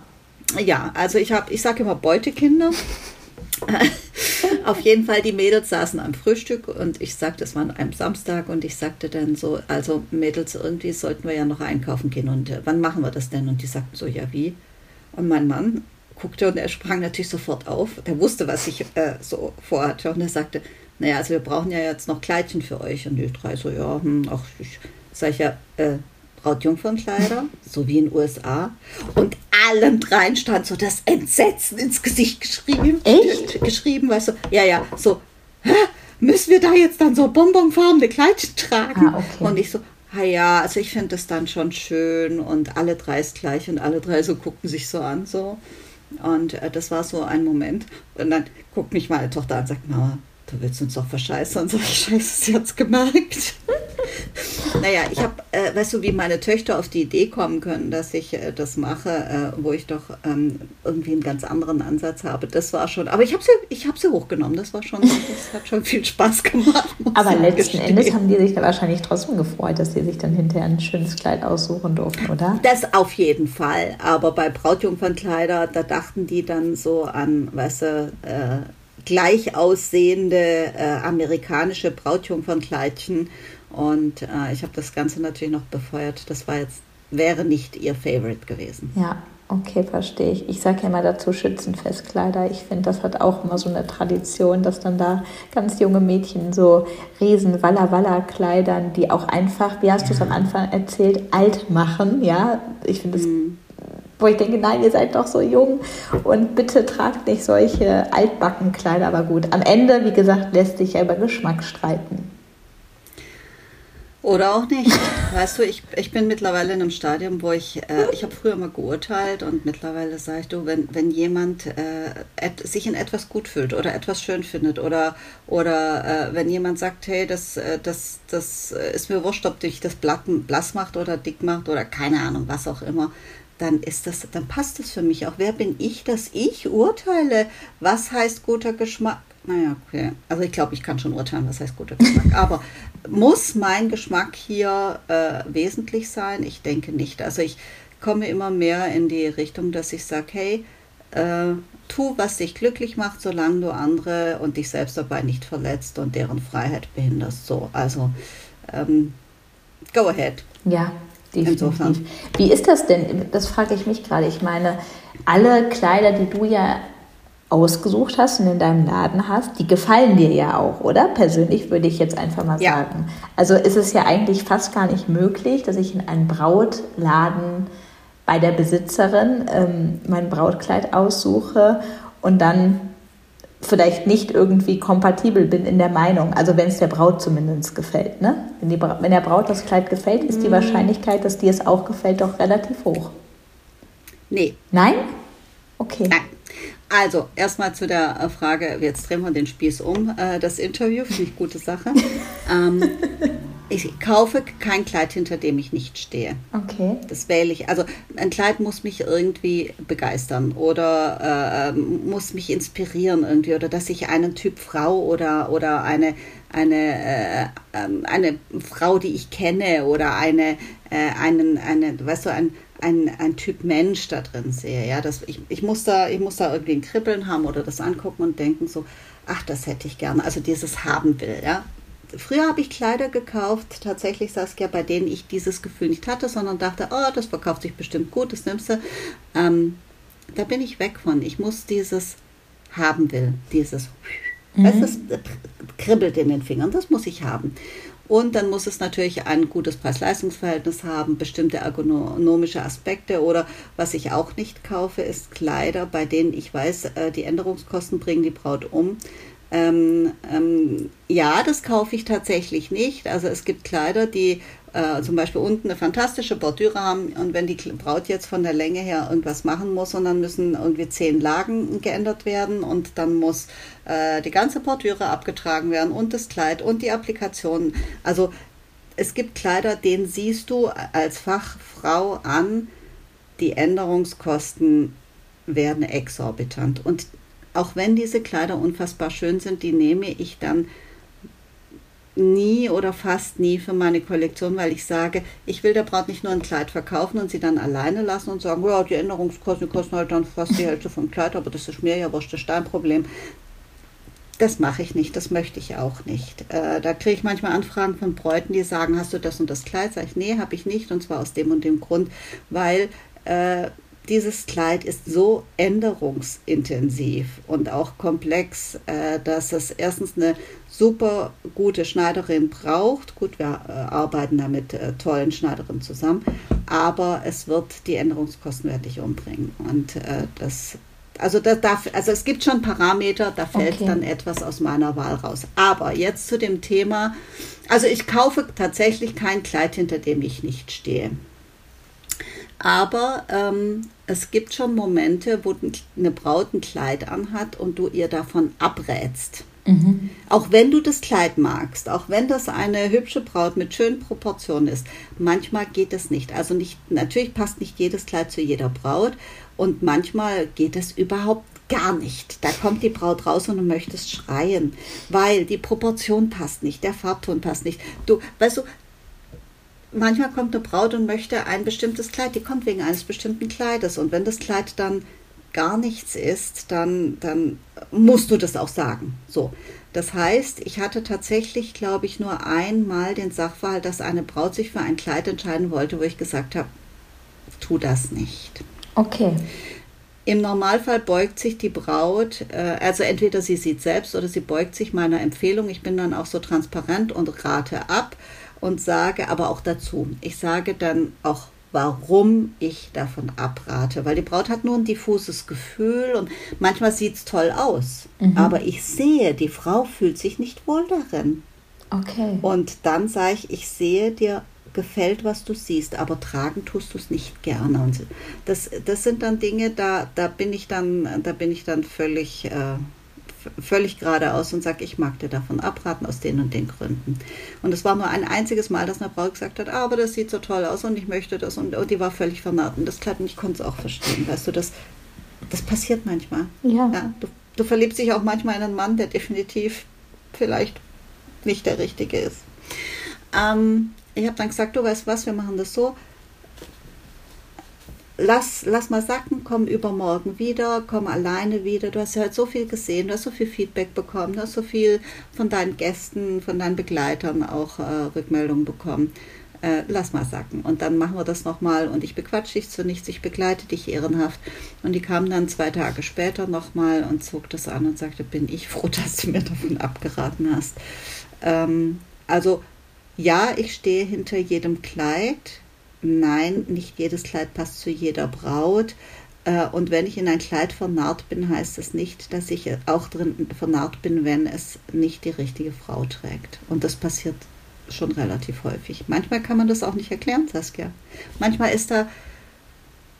Ja, also ich habe, ich sage immer Beutekinder. Auf jeden Fall, die Mädels saßen am Frühstück und ich sagte, es war an einem Samstag und ich sagte dann so, also Mädels, irgendwie sollten wir ja noch einkaufen gehen und äh, wann machen wir das denn? Und die sagten so, ja wie? Und mein Mann guckte und er sprang natürlich sofort auf. Der wusste, was ich äh, so vorhatte und er sagte, naja, also wir brauchen ja jetzt noch Kleidchen für euch. Und die drei so, ja, hm, ach, ich sage ja, äh, Brautjungfernkleider, so wie in den USA. Und allen dreien stand so das Entsetzen ins Gesicht geschrieben. Echt? Geschrieben, weißt du, ja, ja, so, Hä? müssen wir da jetzt dann so bonbonfarbene Kleidchen tragen? Ah, okay. Und ich so, ha ja, also ich finde das dann schon schön und alle drei ist gleich und alle drei so gucken sich so an, so. Und äh, das war so ein Moment. Und dann guckt mich meine Tochter an und sagt, Mama, du willst uns doch verscheißen. Und so, ich scheiße, sie hat's gemerkt. naja, ich habe, äh, weißt du, wie meine Töchter auf die Idee kommen können, dass ich äh, das mache, äh, wo ich doch ähm, irgendwie einen ganz anderen Ansatz habe. Das war schon, aber ich habe sie, ich habe sie hochgenommen. Das war schon, das hat schon viel Spaß gemacht. Aber letzten. Endes haben die sich da wahrscheinlich trotzdem gefreut, dass sie sich dann hinterher ein schönes Kleid aussuchen durften, oder? Das auf jeden Fall. Aber bei Brautjungfernkleider, da dachten die dann so an, weißt du, äh, gleich aussehende äh, amerikanische Brautjungfernkleidchen. Und äh, ich habe das Ganze natürlich noch befeuert. Das war jetzt, wäre nicht ihr Favorite gewesen. Ja, okay, verstehe ich. Ich sage ja immer dazu Schützenfestkleider. Ich finde, das hat auch immer so eine Tradition, dass dann da ganz junge Mädchen so riesen Walla Walla Kleidern, die auch einfach, wie hast du es am Anfang erzählt, alt machen. Ja, ich finde es mm wo ich denke, nein, ihr seid doch so jung und bitte tragt nicht solche altbacken Kleider. Aber gut, am Ende, wie gesagt, lässt sich ja über Geschmack streiten. Oder auch nicht. Weißt du, ich, ich bin mittlerweile in einem Stadium, wo ich, äh, ich habe früher immer geurteilt und mittlerweile sage ich, du, wenn, wenn jemand äh, et, sich in etwas gut fühlt oder etwas schön findet oder, oder äh, wenn jemand sagt, hey, das, äh, das, das ist mir wurscht, ob dich das blass macht oder dick macht oder keine Ahnung, was auch immer, dann ist das, dann passt das für mich auch. Wer bin ich, dass ich urteile, was heißt guter Geschmack? Naja, okay. Also ich glaube, ich kann schon urteilen, was heißt guter Geschmack. Aber muss mein Geschmack hier äh, wesentlich sein? Ich denke nicht. Also ich komme immer mehr in die Richtung, dass ich sage, hey, äh, tu, was dich glücklich macht, solange du andere und dich selbst dabei nicht verletzt und deren Freiheit behinderst. So, also ähm, go ahead. Ja, definitiv. Wie ist das denn? Das frage ich mich gerade. Ich meine, alle Kleider, die du ja ausgesucht hast und in deinem Laden hast, die gefallen dir ja auch, oder? Persönlich würde ich jetzt einfach mal ja. sagen. Also ist es ja eigentlich fast gar nicht möglich, dass ich in einem Brautladen bei der Besitzerin ähm, mein Brautkleid aussuche und dann vielleicht nicht irgendwie kompatibel bin in der Meinung, also wenn es der Braut zumindest gefällt. Ne? Wenn, die, wenn der Braut das Kleid gefällt, ist die mhm. Wahrscheinlichkeit, dass dir es auch gefällt, doch relativ hoch. Nee. Nein? Okay. Nein. Also, erstmal zu der Frage, jetzt drehen wir den Spieß um. Äh, das Interview finde ich gute Sache. ähm, ich kaufe kein Kleid, hinter dem ich nicht stehe. Okay. Das wähle ich. Also ein Kleid muss mich irgendwie begeistern oder äh, muss mich inspirieren irgendwie oder dass ich einen Typ Frau oder, oder eine, eine, äh, ähm, eine Frau, die ich kenne oder eine, äh, einen, eine, weißt du, ein, ein, ein Typ Mensch da drin sehe. Ja, das, ich, ich, muss da, ich muss da irgendwie ein Kribbeln haben oder das angucken und denken so, ach, das hätte ich gerne. Also dieses haben will, ja früher habe ich Kleider gekauft, tatsächlich Saskia, bei denen ich dieses Gefühl nicht hatte, sondern dachte, oh, das verkauft sich bestimmt gut, das nimmst du. Ähm, da bin ich weg von. Ich muss dieses haben will, dieses, mhm. das kribbelt in den Fingern, das muss ich haben. Und dann muss es natürlich ein gutes Preis-Leistungs-Verhältnis haben, bestimmte ergonomische Aspekte oder was ich auch nicht kaufe, ist Kleider, bei denen ich weiß, äh, die Änderungskosten bringen die Braut um. Ähm, ähm, ja, das kaufe ich tatsächlich nicht. Also es gibt Kleider, die, äh, zum Beispiel unten eine fantastische Bordüre haben und wenn die Braut jetzt von der Länge her irgendwas machen muss und dann müssen irgendwie zehn Lagen geändert werden und dann muss äh, die ganze Bordüre abgetragen werden und das Kleid und die Applikation. Also es gibt Kleider, denen siehst du als Fachfrau an, die Änderungskosten werden exorbitant. Und auch wenn diese Kleider unfassbar schön sind, die nehme ich dann nie oder fast nie für meine Kollektion, weil ich sage, ich will der Braut nicht nur ein Kleid verkaufen und sie dann alleine lassen und sagen, ja, die Änderungskosten kosten halt dann fast die Hälfte vom Kleid, aber das ist mir ja wurscht, das ist dein Problem. Das mache ich nicht, das möchte ich auch nicht. Äh, da kriege ich manchmal Anfragen von Bräuten, die sagen, hast du das und das Kleid? Sag ich, nee, habe ich nicht und zwar aus dem und dem Grund, weil äh, dieses Kleid ist so änderungsintensiv und auch komplex, äh, dass es erstens eine super gute Schneiderin braucht. Gut, wir äh, arbeiten da mit äh, tollen Schneiderinnen zusammen, aber es wird die Änderungskosten werde ich umbringen. Und das, also, das darf, also es gibt schon Parameter, da fällt okay. dann etwas aus meiner Wahl raus. Aber jetzt zu dem Thema, also ich kaufe tatsächlich kein Kleid, hinter dem ich nicht stehe. Aber ähm, es gibt schon Momente, wo eine Braut ein Kleid anhat und du ihr davon abrätst. Mhm. Auch wenn du das Kleid magst, auch wenn das eine hübsche Braut mit schönen Proportionen ist, manchmal geht es nicht. Also nicht, natürlich passt nicht jedes Kleid zu jeder Braut und manchmal geht es überhaupt gar nicht. Da kommt die Braut raus und du möchtest schreien, weil die Proportion passt nicht, der Farbton passt nicht. Du, weißt du, manchmal kommt eine Braut und möchte ein bestimmtes Kleid, die kommt wegen eines bestimmten Kleides und wenn das Kleid dann gar nichts ist, dann, dann musst du das auch sagen. So. Das heißt, ich hatte tatsächlich, glaube ich, nur einmal den Sachverhalt, dass eine Braut sich für ein Kleid entscheiden wollte, wo ich gesagt habe, tu das nicht. Okay. Im Normalfall beugt sich die Braut, äh, also entweder sie sieht selbst oder sie beugt sich meiner Empfehlung. Ich bin dann auch so transparent und rate ab und sage aber auch dazu, ich sage dann auch warum ich davon abrate. Weil die Braut hat nur ein diffuses Gefühl und manchmal sieht es toll aus. Mhm. Aber ich sehe, die Frau fühlt sich nicht wohl darin. Okay. Und dann sage ich, ich sehe dir gefällt, was du siehst, aber tragen tust du es nicht gerne. Und das, das sind dann Dinge, da, da bin ich dann, da bin ich dann völlig äh, völlig geradeaus und sage, ich mag dir davon abraten aus den und den Gründen. Und es war nur ein einziges Mal, dass eine Frau gesagt hat, ah, aber das sieht so toll aus und ich möchte das und, und die war völlig vernarrt und das Kleid und ich konnte es auch verstehen. Weißt du, das, das passiert manchmal. Ja. ja du, du verliebst dich auch manchmal in einen Mann, der definitiv vielleicht nicht der Richtige ist. Ähm, ich habe dann gesagt, du weißt was, wir machen das so lass, lass mal sacken, komm übermorgen wieder, komm alleine wieder. Du hast ja heute so viel gesehen, du hast so viel Feedback bekommen, du hast so viel von deinen Gästen, von deinen Begleitern auch äh, Rückmeldungen bekommen. Äh, lass mal sacken. Und dann machen wir das nochmal und ich bequatsche dich zu nichts, ich begleite dich ehrenhaft. Und die kam dann zwei Tage später nochmal und zog das an und sagte, bin ich froh, dass du mir davon abgeraten hast. Ähm, also ja, ich stehe hinter jedem Kleid, nein, nicht jedes Kleid passt zu jeder Braut. Äh, und wenn ich in ein Kleid vernarrt bin, heißt das nicht, dass ich auch drin vernarrt bin, wenn es nicht die richtige Frau trägt. Und das passiert schon relativ häufig. Manchmal kann man das auch nicht erklären, Saskia. Manchmal ist da,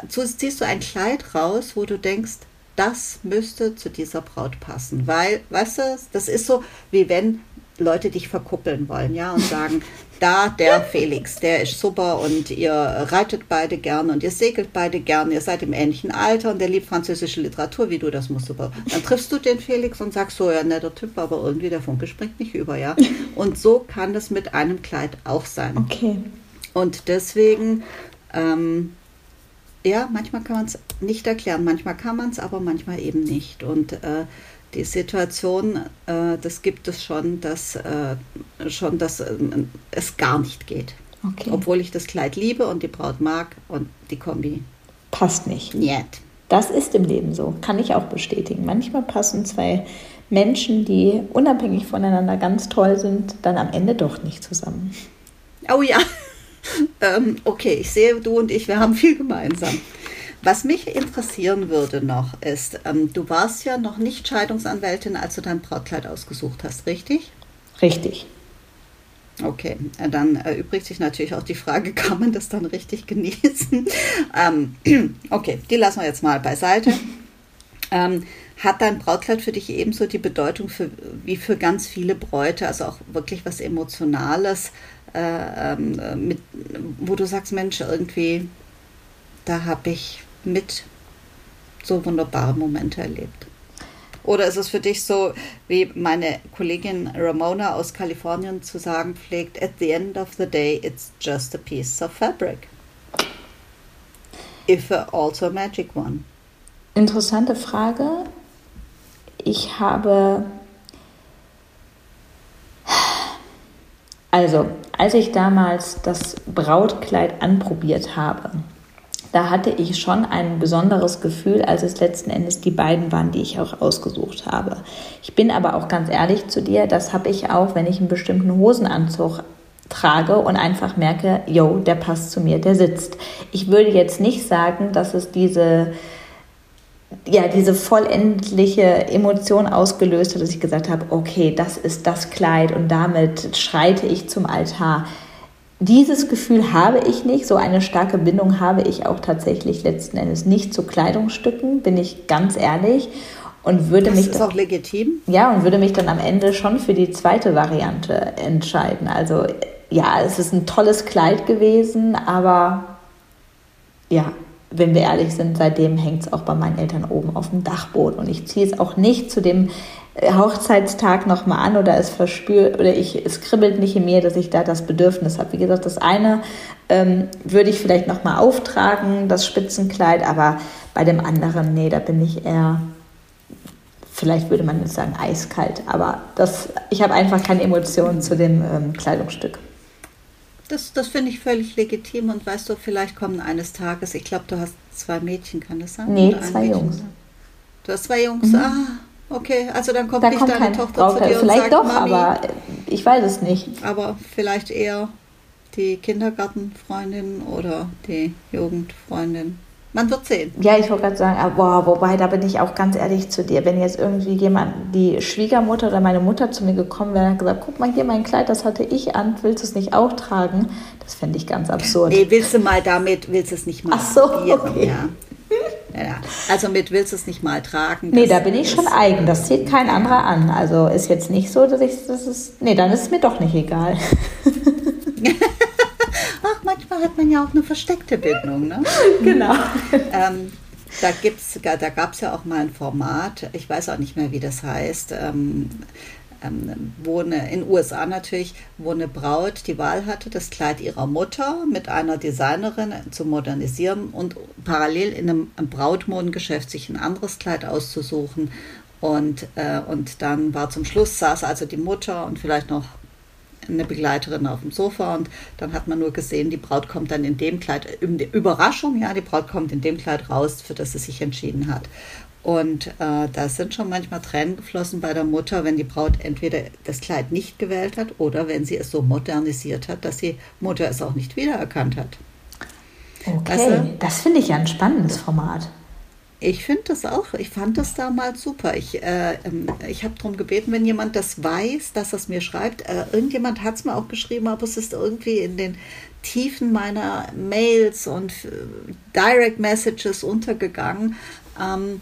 ziehst du ein Kleid raus, wo du denkst, das müsste zu dieser Braut passen. Weil, weißt du, das ist so, wie wenn Leute dich verkuppeln wollen, ja, und sagen, da der Felix, der ist super und ihr reitet beide gern und ihr segelt beide gern, ihr seid im ähnlichen Alter und der liebt französische Literatur, wie du, das musst super. Dann triffst du den Felix und sagst so, ja, netter Typ, aber irgendwie der Funke springt nicht über, ja. Und so kann das mit einem Kleid auch sein. Okay. Und deswegen, ähm, ja, manchmal kann man es nicht erklären, manchmal kann man es, aber manchmal eben nicht. Und äh, die Situation, äh, das gibt es schon, dass, äh, schon, dass äh, es gar nicht geht. Okay. Obwohl ich das Kleid liebe und die Braut mag und die Kombi. Passt nicht. Niet. Das ist im Leben so, kann ich auch bestätigen. Manchmal passen zwei Menschen, die unabhängig voneinander ganz toll sind, dann am Ende doch nicht zusammen. Oh ja, ähm, okay, ich sehe, du und ich, wir haben viel gemeinsam. Was mich interessieren würde noch ist, ähm, du warst ja noch nicht Scheidungsanwältin, als du dein Brautkleid ausgesucht hast, richtig? Richtig. Okay, dann erübrigt sich natürlich auch die Frage, kann man das dann richtig genießen? ähm, okay, die lassen wir jetzt mal beiseite. Ähm, hat dein Brautkleid für dich ebenso die Bedeutung für, wie für ganz viele Bräute, also auch wirklich was Emotionales, äh, ähm, mit, wo du sagst, Mensch, irgendwie, da habe ich mit so wunderbare Momente erlebt? Oder ist es für dich so, wie meine Kollegin Ramona aus Kalifornien zu sagen pflegt, at the end of the day, it's just a piece of fabric. If also a magic one. Interessante Frage. Ich habe. Also, als ich damals das Brautkleid anprobiert habe, da hatte ich schon ein besonderes Gefühl, als es letzten Endes die beiden waren, die ich auch ausgesucht habe. Ich bin aber auch ganz ehrlich zu dir, das habe ich auch, wenn ich einen bestimmten Hosenanzug trage und einfach merke, yo, der passt zu mir, der sitzt. Ich würde jetzt nicht sagen, dass es diese ja, diese vollendliche Emotion ausgelöst hat, dass ich gesagt habe, okay, das ist das Kleid und damit schreite ich zum Altar. Dieses Gefühl habe ich nicht. So eine starke Bindung habe ich auch tatsächlich letzten Endes nicht zu Kleidungsstücken, bin ich ganz ehrlich. Und würde das mich ist dann, auch legitim. Ja, und würde mich dann am Ende schon für die zweite Variante entscheiden. Also ja, es ist ein tolles Kleid gewesen, aber ja, wenn wir ehrlich sind, seitdem hängt es auch bei meinen Eltern oben auf dem Dachboden. Und ich ziehe es auch nicht zu dem Hochzeitstag nochmal an oder es verspürt oder ich, es kribbelt nicht in mir, dass ich da das Bedürfnis habe. Wie gesagt, das eine ähm, würde ich vielleicht nochmal auftragen, das Spitzenkleid, aber bei dem anderen, nee, da bin ich eher, vielleicht würde man jetzt sagen, eiskalt. Aber das, ich habe einfach keine Emotionen zu dem ähm, Kleidungsstück. Das, das finde ich völlig legitim und weißt du, vielleicht kommen eines Tages, ich glaube, du hast zwei Mädchen, kann das sein? Nee, zwei Jungs. Du hast zwei Jungs, mhm. ah, Okay, also dann kommt da nicht kommt deine Tochter Brauch, zu dir Vielleicht und sagt, doch, Mami, aber ich weiß es nicht. Aber vielleicht eher die Kindergartenfreundin oder die Jugendfreundin. Man wird sehen. Ja, ich wollte gerade sagen, ah, boah, wobei, da bin ich auch ganz ehrlich zu dir. Wenn jetzt irgendwie jemand, die Schwiegermutter oder meine Mutter zu mir gekommen wäre und gesagt, guck mal hier mein Kleid, das hatte ich an, willst du es nicht auch tragen? Das fände ich ganz absurd. Nee, willst du mal damit, willst du es nicht mal Ach so, okay. Ja. Ja, also mit willst du es nicht mal tragen? Nee, da bin ich schon eigen. Das zieht kein anderer an. Also ist jetzt nicht so, dass ich das ist. Nee, dann ist es mir doch nicht egal. Ach, manchmal hat man ja auch eine versteckte Bindung, ne? Genau. Ähm, da, da gab es ja auch mal ein Format, ich weiß auch nicht mehr, wie das heißt. Ähm, ähm, wo eine, in den USA natürlich, wo eine Braut die Wahl hatte, das Kleid ihrer Mutter mit einer Designerin zu modernisieren und parallel in einem, Brautmodengeschäft sich ein anderes Kleid auszusuchen. Und, äh, und dann war zum Schluss, saß also die Mutter und vielleicht noch eine Begleiterin auf dem Sofa und dann hat man nur gesehen, die Braut kommt dann in dem Kleid, Überraschung, ja, die Braut kommt in dem Kleid raus, für das sie sich entschieden hat. Und äh, da sind schon manchmal Tränen geflossen bei der Mutter, wenn die Braut entweder das Kleid nicht gewählt hat oder wenn sie es so modernisiert hat, dass die Mutter es auch nicht wiedererkannt hat. Okay, du? das finde ich ja ein spannendes Format. Ich finde das auch. Ich fand das damals super. Ich, äh, ähm, ich habe darum gebeten, wenn jemand das weiß, dass es mir schreibt. Äh, irgendjemand hat es mir auch geschrieben, aber es ist irgendwie in den Tiefen meiner Mails und äh, Direct Messages untergegangen. Ähm,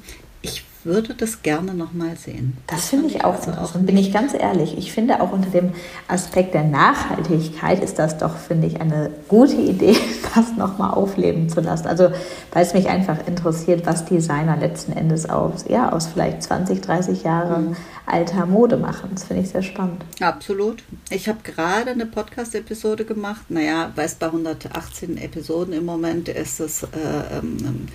würde das gerne nochmal sehen. Das, das finde ich auch also interessant, bin ich ganz ehrlich. Ich finde auch unter dem Aspekt der Nachhaltigkeit ist das doch, finde ich, eine gute Idee, das nochmal aufleben zu lassen. Also weil es mich einfach interessiert, was Designer letzten Endes aus, ja, aus vielleicht 20, 30 Jahren mhm. alter Mode machen. Das finde ich sehr spannend. Absolut. Ich habe gerade eine Podcast-Episode gemacht. Naja, weil es bei 118 Episoden im Moment ist es äh, ähm,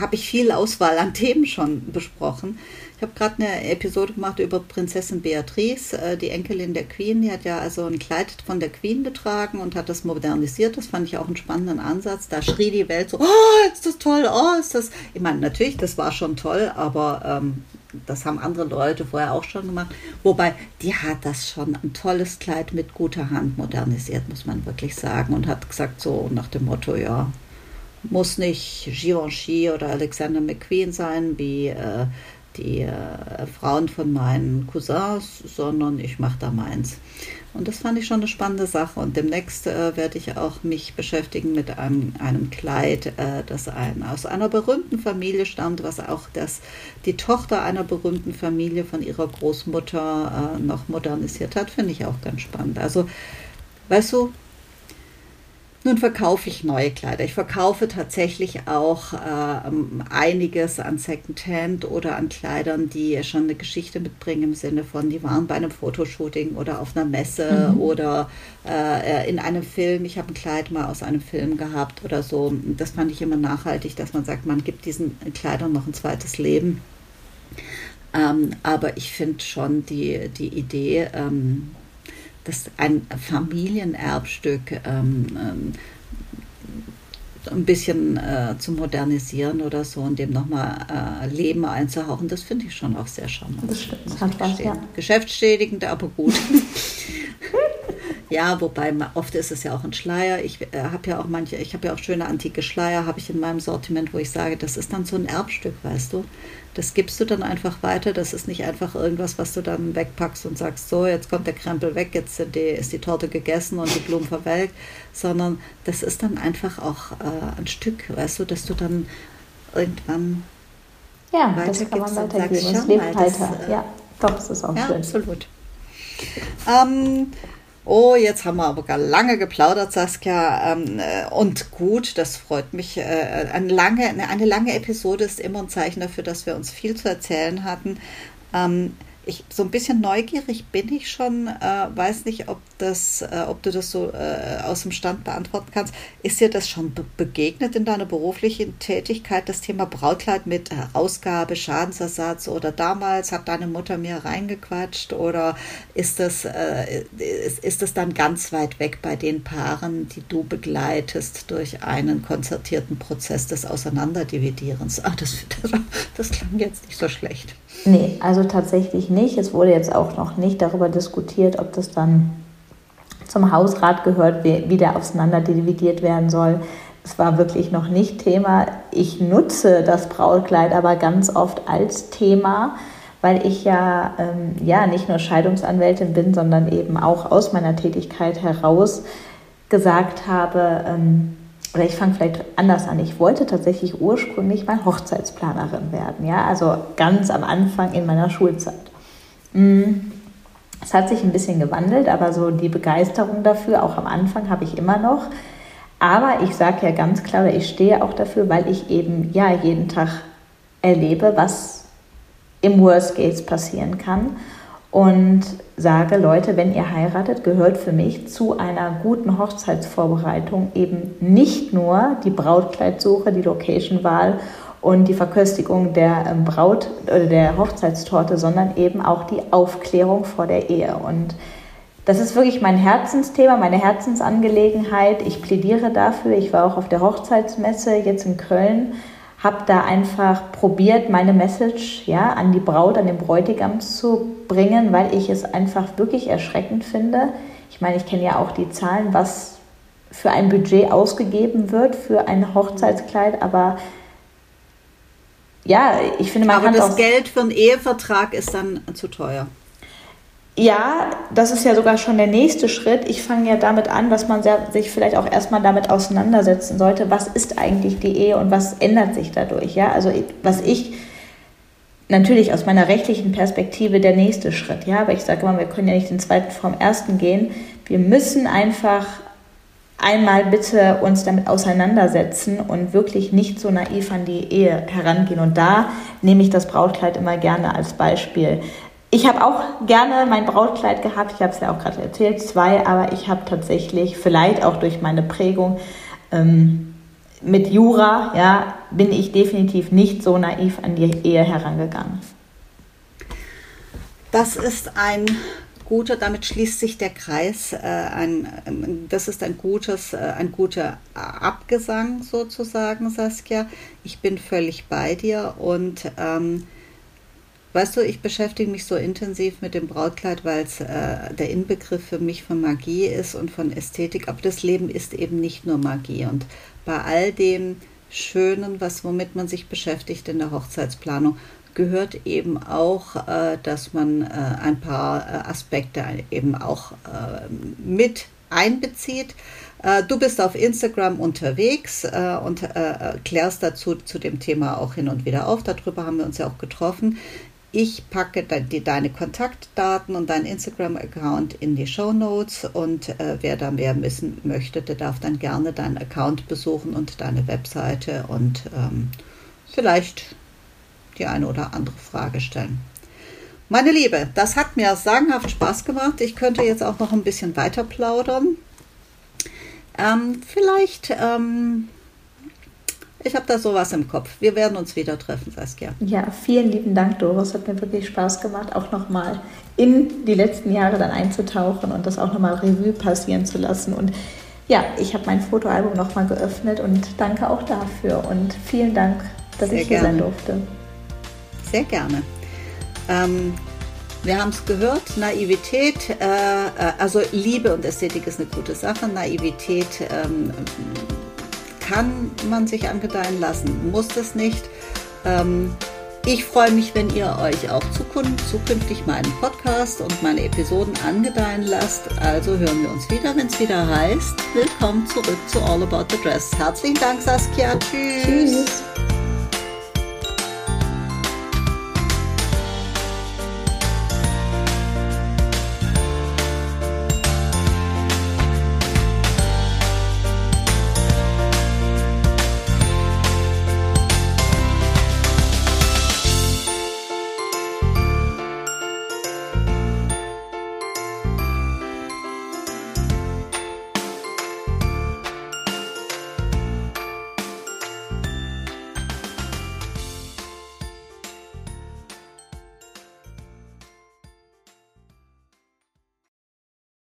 habe ich viel Auswahl an Themen schon besprochen. Ich habe gerade eine Episode gemacht über Prinzessin Beatrice, äh, die Enkelin der Queen. Die hat ja also ein Kleid von der Queen getragen und hat das modernisiert. Das fand ich auch einen spannenden Ansatz. Da schrie die Welt so, oh, ist das toll, oh, ist das... Ich meine, natürlich, das war schon toll, aber ähm, das haben andere Leute vorher auch schon gemacht. Wobei, die hat das schon ein tolles Kleid mit guter Hand modernisiert, muss man wirklich sagen. Und hat gesagt so nach dem Motto, ja, muss nicht Givenchy oder Alexander McQueen sein, wie, äh, die äh, Frauen von meinen Cousins, sondern ich mache da meins. Und das fand ich schon eine spannende Sache. Und demnächst äh, werde ich auch mich beschäftigen mit einem, einem Kleid, äh, das ein, aus einer berühmten Familie stammt, was auch das, die Tochter einer berühmten Familie von ihrer Großmutter äh, noch modernisiert hat. Finde ich auch ganz spannend. Also, weißt du, nun verkaufe ich neue Kleider. Ich verkaufe tatsächlich auch äh, einiges an Secondhand oder an Kleidern, die schon eine Geschichte mitbringen im Sinne von, die waren bei einem Fotoshooting oder auf einer Messe mhm. oder äh, in einem Film. Ich habe ein Kleid mal aus einem Film gehabt oder so. Das fand ich immer nachhaltig, dass man sagt, man gibt diesen Kleidern noch ein zweites Leben. Ähm, aber ich finde schon die, die Idee, ähm, dass ein Familienerbstück ähm, ähm, ein bisschen äh, zu modernisieren oder so und dem nochmal äh, Leben einzuhauchen, das finde ich schon auch sehr charmant. Das stimmt, das hat was, ja. Geschäftsschädigend, aber gut. ja, wobei oft ist es ja auch ein Schleier. Ich äh, habe ja auch manche, ich habe ja auch schöne antike Schleier, habe ich in meinem Sortiment, wo ich sage, das ist dann so ein Erbstück, weißt du das gibst du dann einfach weiter. Das ist nicht einfach irgendwas, was du dann wegpackst und sagst, so, jetzt kommt der Krempel weg, jetzt die, ist die Torte gegessen und die Blumen verwelkt, sondern das ist dann einfach auch äh, ein Stück, weißt du, dass du dann irgendwann ja, das kann man weitergeben. Sagst, es lebt weiter. Äh, ja, doch, das ist auch ja, schön. Absolut. Ähm, Oh, jetzt haben wir aber gar lange geplaudert, Saskia. Ähm, äh, und gut, das freut mich. Äh, eine, lange, eine lange Episode ist immer ein Zeichen dafür, dass wir uns viel zu erzählen hatten. Ich, so ein bisschen neugierig bin ich schon, äh, weiß nicht, ob, das, äh, ob du das so äh, aus dem Stand beantworten kannst. Ist dir das schon be begegnet in deiner beruflichen Tätigkeit, das Thema Brautkleid mit Ausgabe, Schadensersatz oder damals hat deine Mutter mir reingequatscht oder ist das, äh, ist, ist das dann ganz weit weg bei den Paaren, die du begleitest durch einen konzertierten Prozess des Auseinanderdividierens? Ah, das, das, das klang jetzt nicht so schlecht. Nee, also tatsächlich nicht. Es wurde jetzt auch noch nicht darüber diskutiert, ob das dann zum Hausrat gehört, wie der auseinanderdividiert werden soll. Es war wirklich noch nicht Thema. Ich nutze das Brautkleid aber ganz oft als Thema, weil ich ja, ähm, ja nicht nur Scheidungsanwältin bin, sondern eben auch aus meiner Tätigkeit heraus gesagt habe, ähm, oder ich fange vielleicht anders an. Ich wollte tatsächlich ursprünglich mal Hochzeitsplanerin werden, ja, also ganz am Anfang in meiner Schulzeit. Mm. Es hat sich ein bisschen gewandelt, aber so die Begeisterung dafür, auch am Anfang, habe ich immer noch. Aber ich sage ja ganz klar, ich stehe auch dafür, weil ich eben ja jeden Tag erlebe, was im Worst Case passieren kann und sage, Leute, wenn ihr heiratet, gehört für mich zu einer guten Hochzeitsvorbereitung eben nicht nur die Brautkleidsuche, die Locationwahl und die Verköstigung der ähm, Braut oder der Hochzeitstorte, sondern eben auch die Aufklärung vor der Ehe. Und das ist wirklich mein Herzensthema, meine Herzensangelegenheit. Ich plädiere dafür. Ich war auch auf der Hochzeitsmesse jetzt in Köln habe da einfach probiert, meine Message ja, an die Braut, an den Bräutigam zu bringen, weil ich es einfach wirklich erschreckend finde. Ich meine, ich kenne ja auch die Zahlen, was für ein Budget ausgegeben wird für ein Hochzeitskleid, aber ja, ich finde, man aber kann das Geld für einen Ehevertrag ist dann zu teuer. Ja, das ist ja sogar schon der nächste Schritt. Ich fange ja damit an, dass man sich vielleicht auch erstmal damit auseinandersetzen sollte, was ist eigentlich die Ehe und was ändert sich dadurch. Ja, also was ich natürlich aus meiner rechtlichen Perspektive der nächste Schritt. Ja, aber ich sage immer, wir können ja nicht den zweiten vom ersten gehen. Wir müssen einfach einmal bitte uns damit auseinandersetzen und wirklich nicht so naiv an die Ehe herangehen. Und da nehme ich das Brautkleid immer gerne als Beispiel. Ich habe auch gerne mein Brautkleid gehabt. Ich habe es ja auch gerade erzählt, zwei, aber ich habe tatsächlich, vielleicht auch durch meine Prägung ähm, mit Jura, ja, bin ich definitiv nicht so naiv an die Ehe herangegangen. Das ist ein guter, damit schließt sich der Kreis. Äh, ein, das ist ein gutes, äh, ein guter Abgesang sozusagen, Saskia. Ich bin völlig bei dir und ähm, Weißt du, ich beschäftige mich so intensiv mit dem Brautkleid, weil es äh, der Inbegriff für mich von Magie ist und von Ästhetik. Aber das Leben ist eben nicht nur Magie. Und bei all dem Schönen, was womit man sich beschäftigt in der Hochzeitsplanung, gehört eben auch, äh, dass man äh, ein paar äh, Aspekte eben auch äh, mit einbezieht. Äh, du bist auf Instagram unterwegs und klärst dazu zu dem Thema auch hin und wieder auf. Darüber haben wir uns ja auch getroffen. Ich packe deine Kontaktdaten und deinen Instagram-Account in die Show Notes und äh, wer da mehr wissen möchte, der darf dann gerne deinen Account besuchen und deine Webseite und ähm, vielleicht die eine oder andere Frage stellen. Meine Liebe, das hat mir sagenhaft Spaß gemacht. Ich könnte jetzt auch noch ein bisschen weiter plaudern. Ähm, vielleicht ähm, ich habe da sowas im Kopf. Wir werden uns wieder treffen, Saskia. Ja, vielen lieben Dank, Doris. Hat mir wirklich Spaß gemacht, auch nochmal in die letzten Jahre dann einzutauchen und das auch nochmal Revue passieren zu lassen. Und ja, ich habe mein Fotoalbum nochmal geöffnet und danke auch dafür. Und vielen Dank, dass Sehr ich hier gerne. sein durfte. Sehr gerne. Ähm, wir haben es gehört, Naivität, äh, äh, also Liebe und Ästhetik ist eine gute Sache. Naivität ähm, kann man sich angedeihen lassen, muss das nicht. Ähm, ich freue mich, wenn ihr euch auch zukünftig meinen Podcast und meine Episoden angedeihen lasst. Also hören wir uns wieder, wenn es wieder heißt, willkommen zurück zu All About the Dress. Herzlichen Dank, Saskia. Tschüss. Tschüss.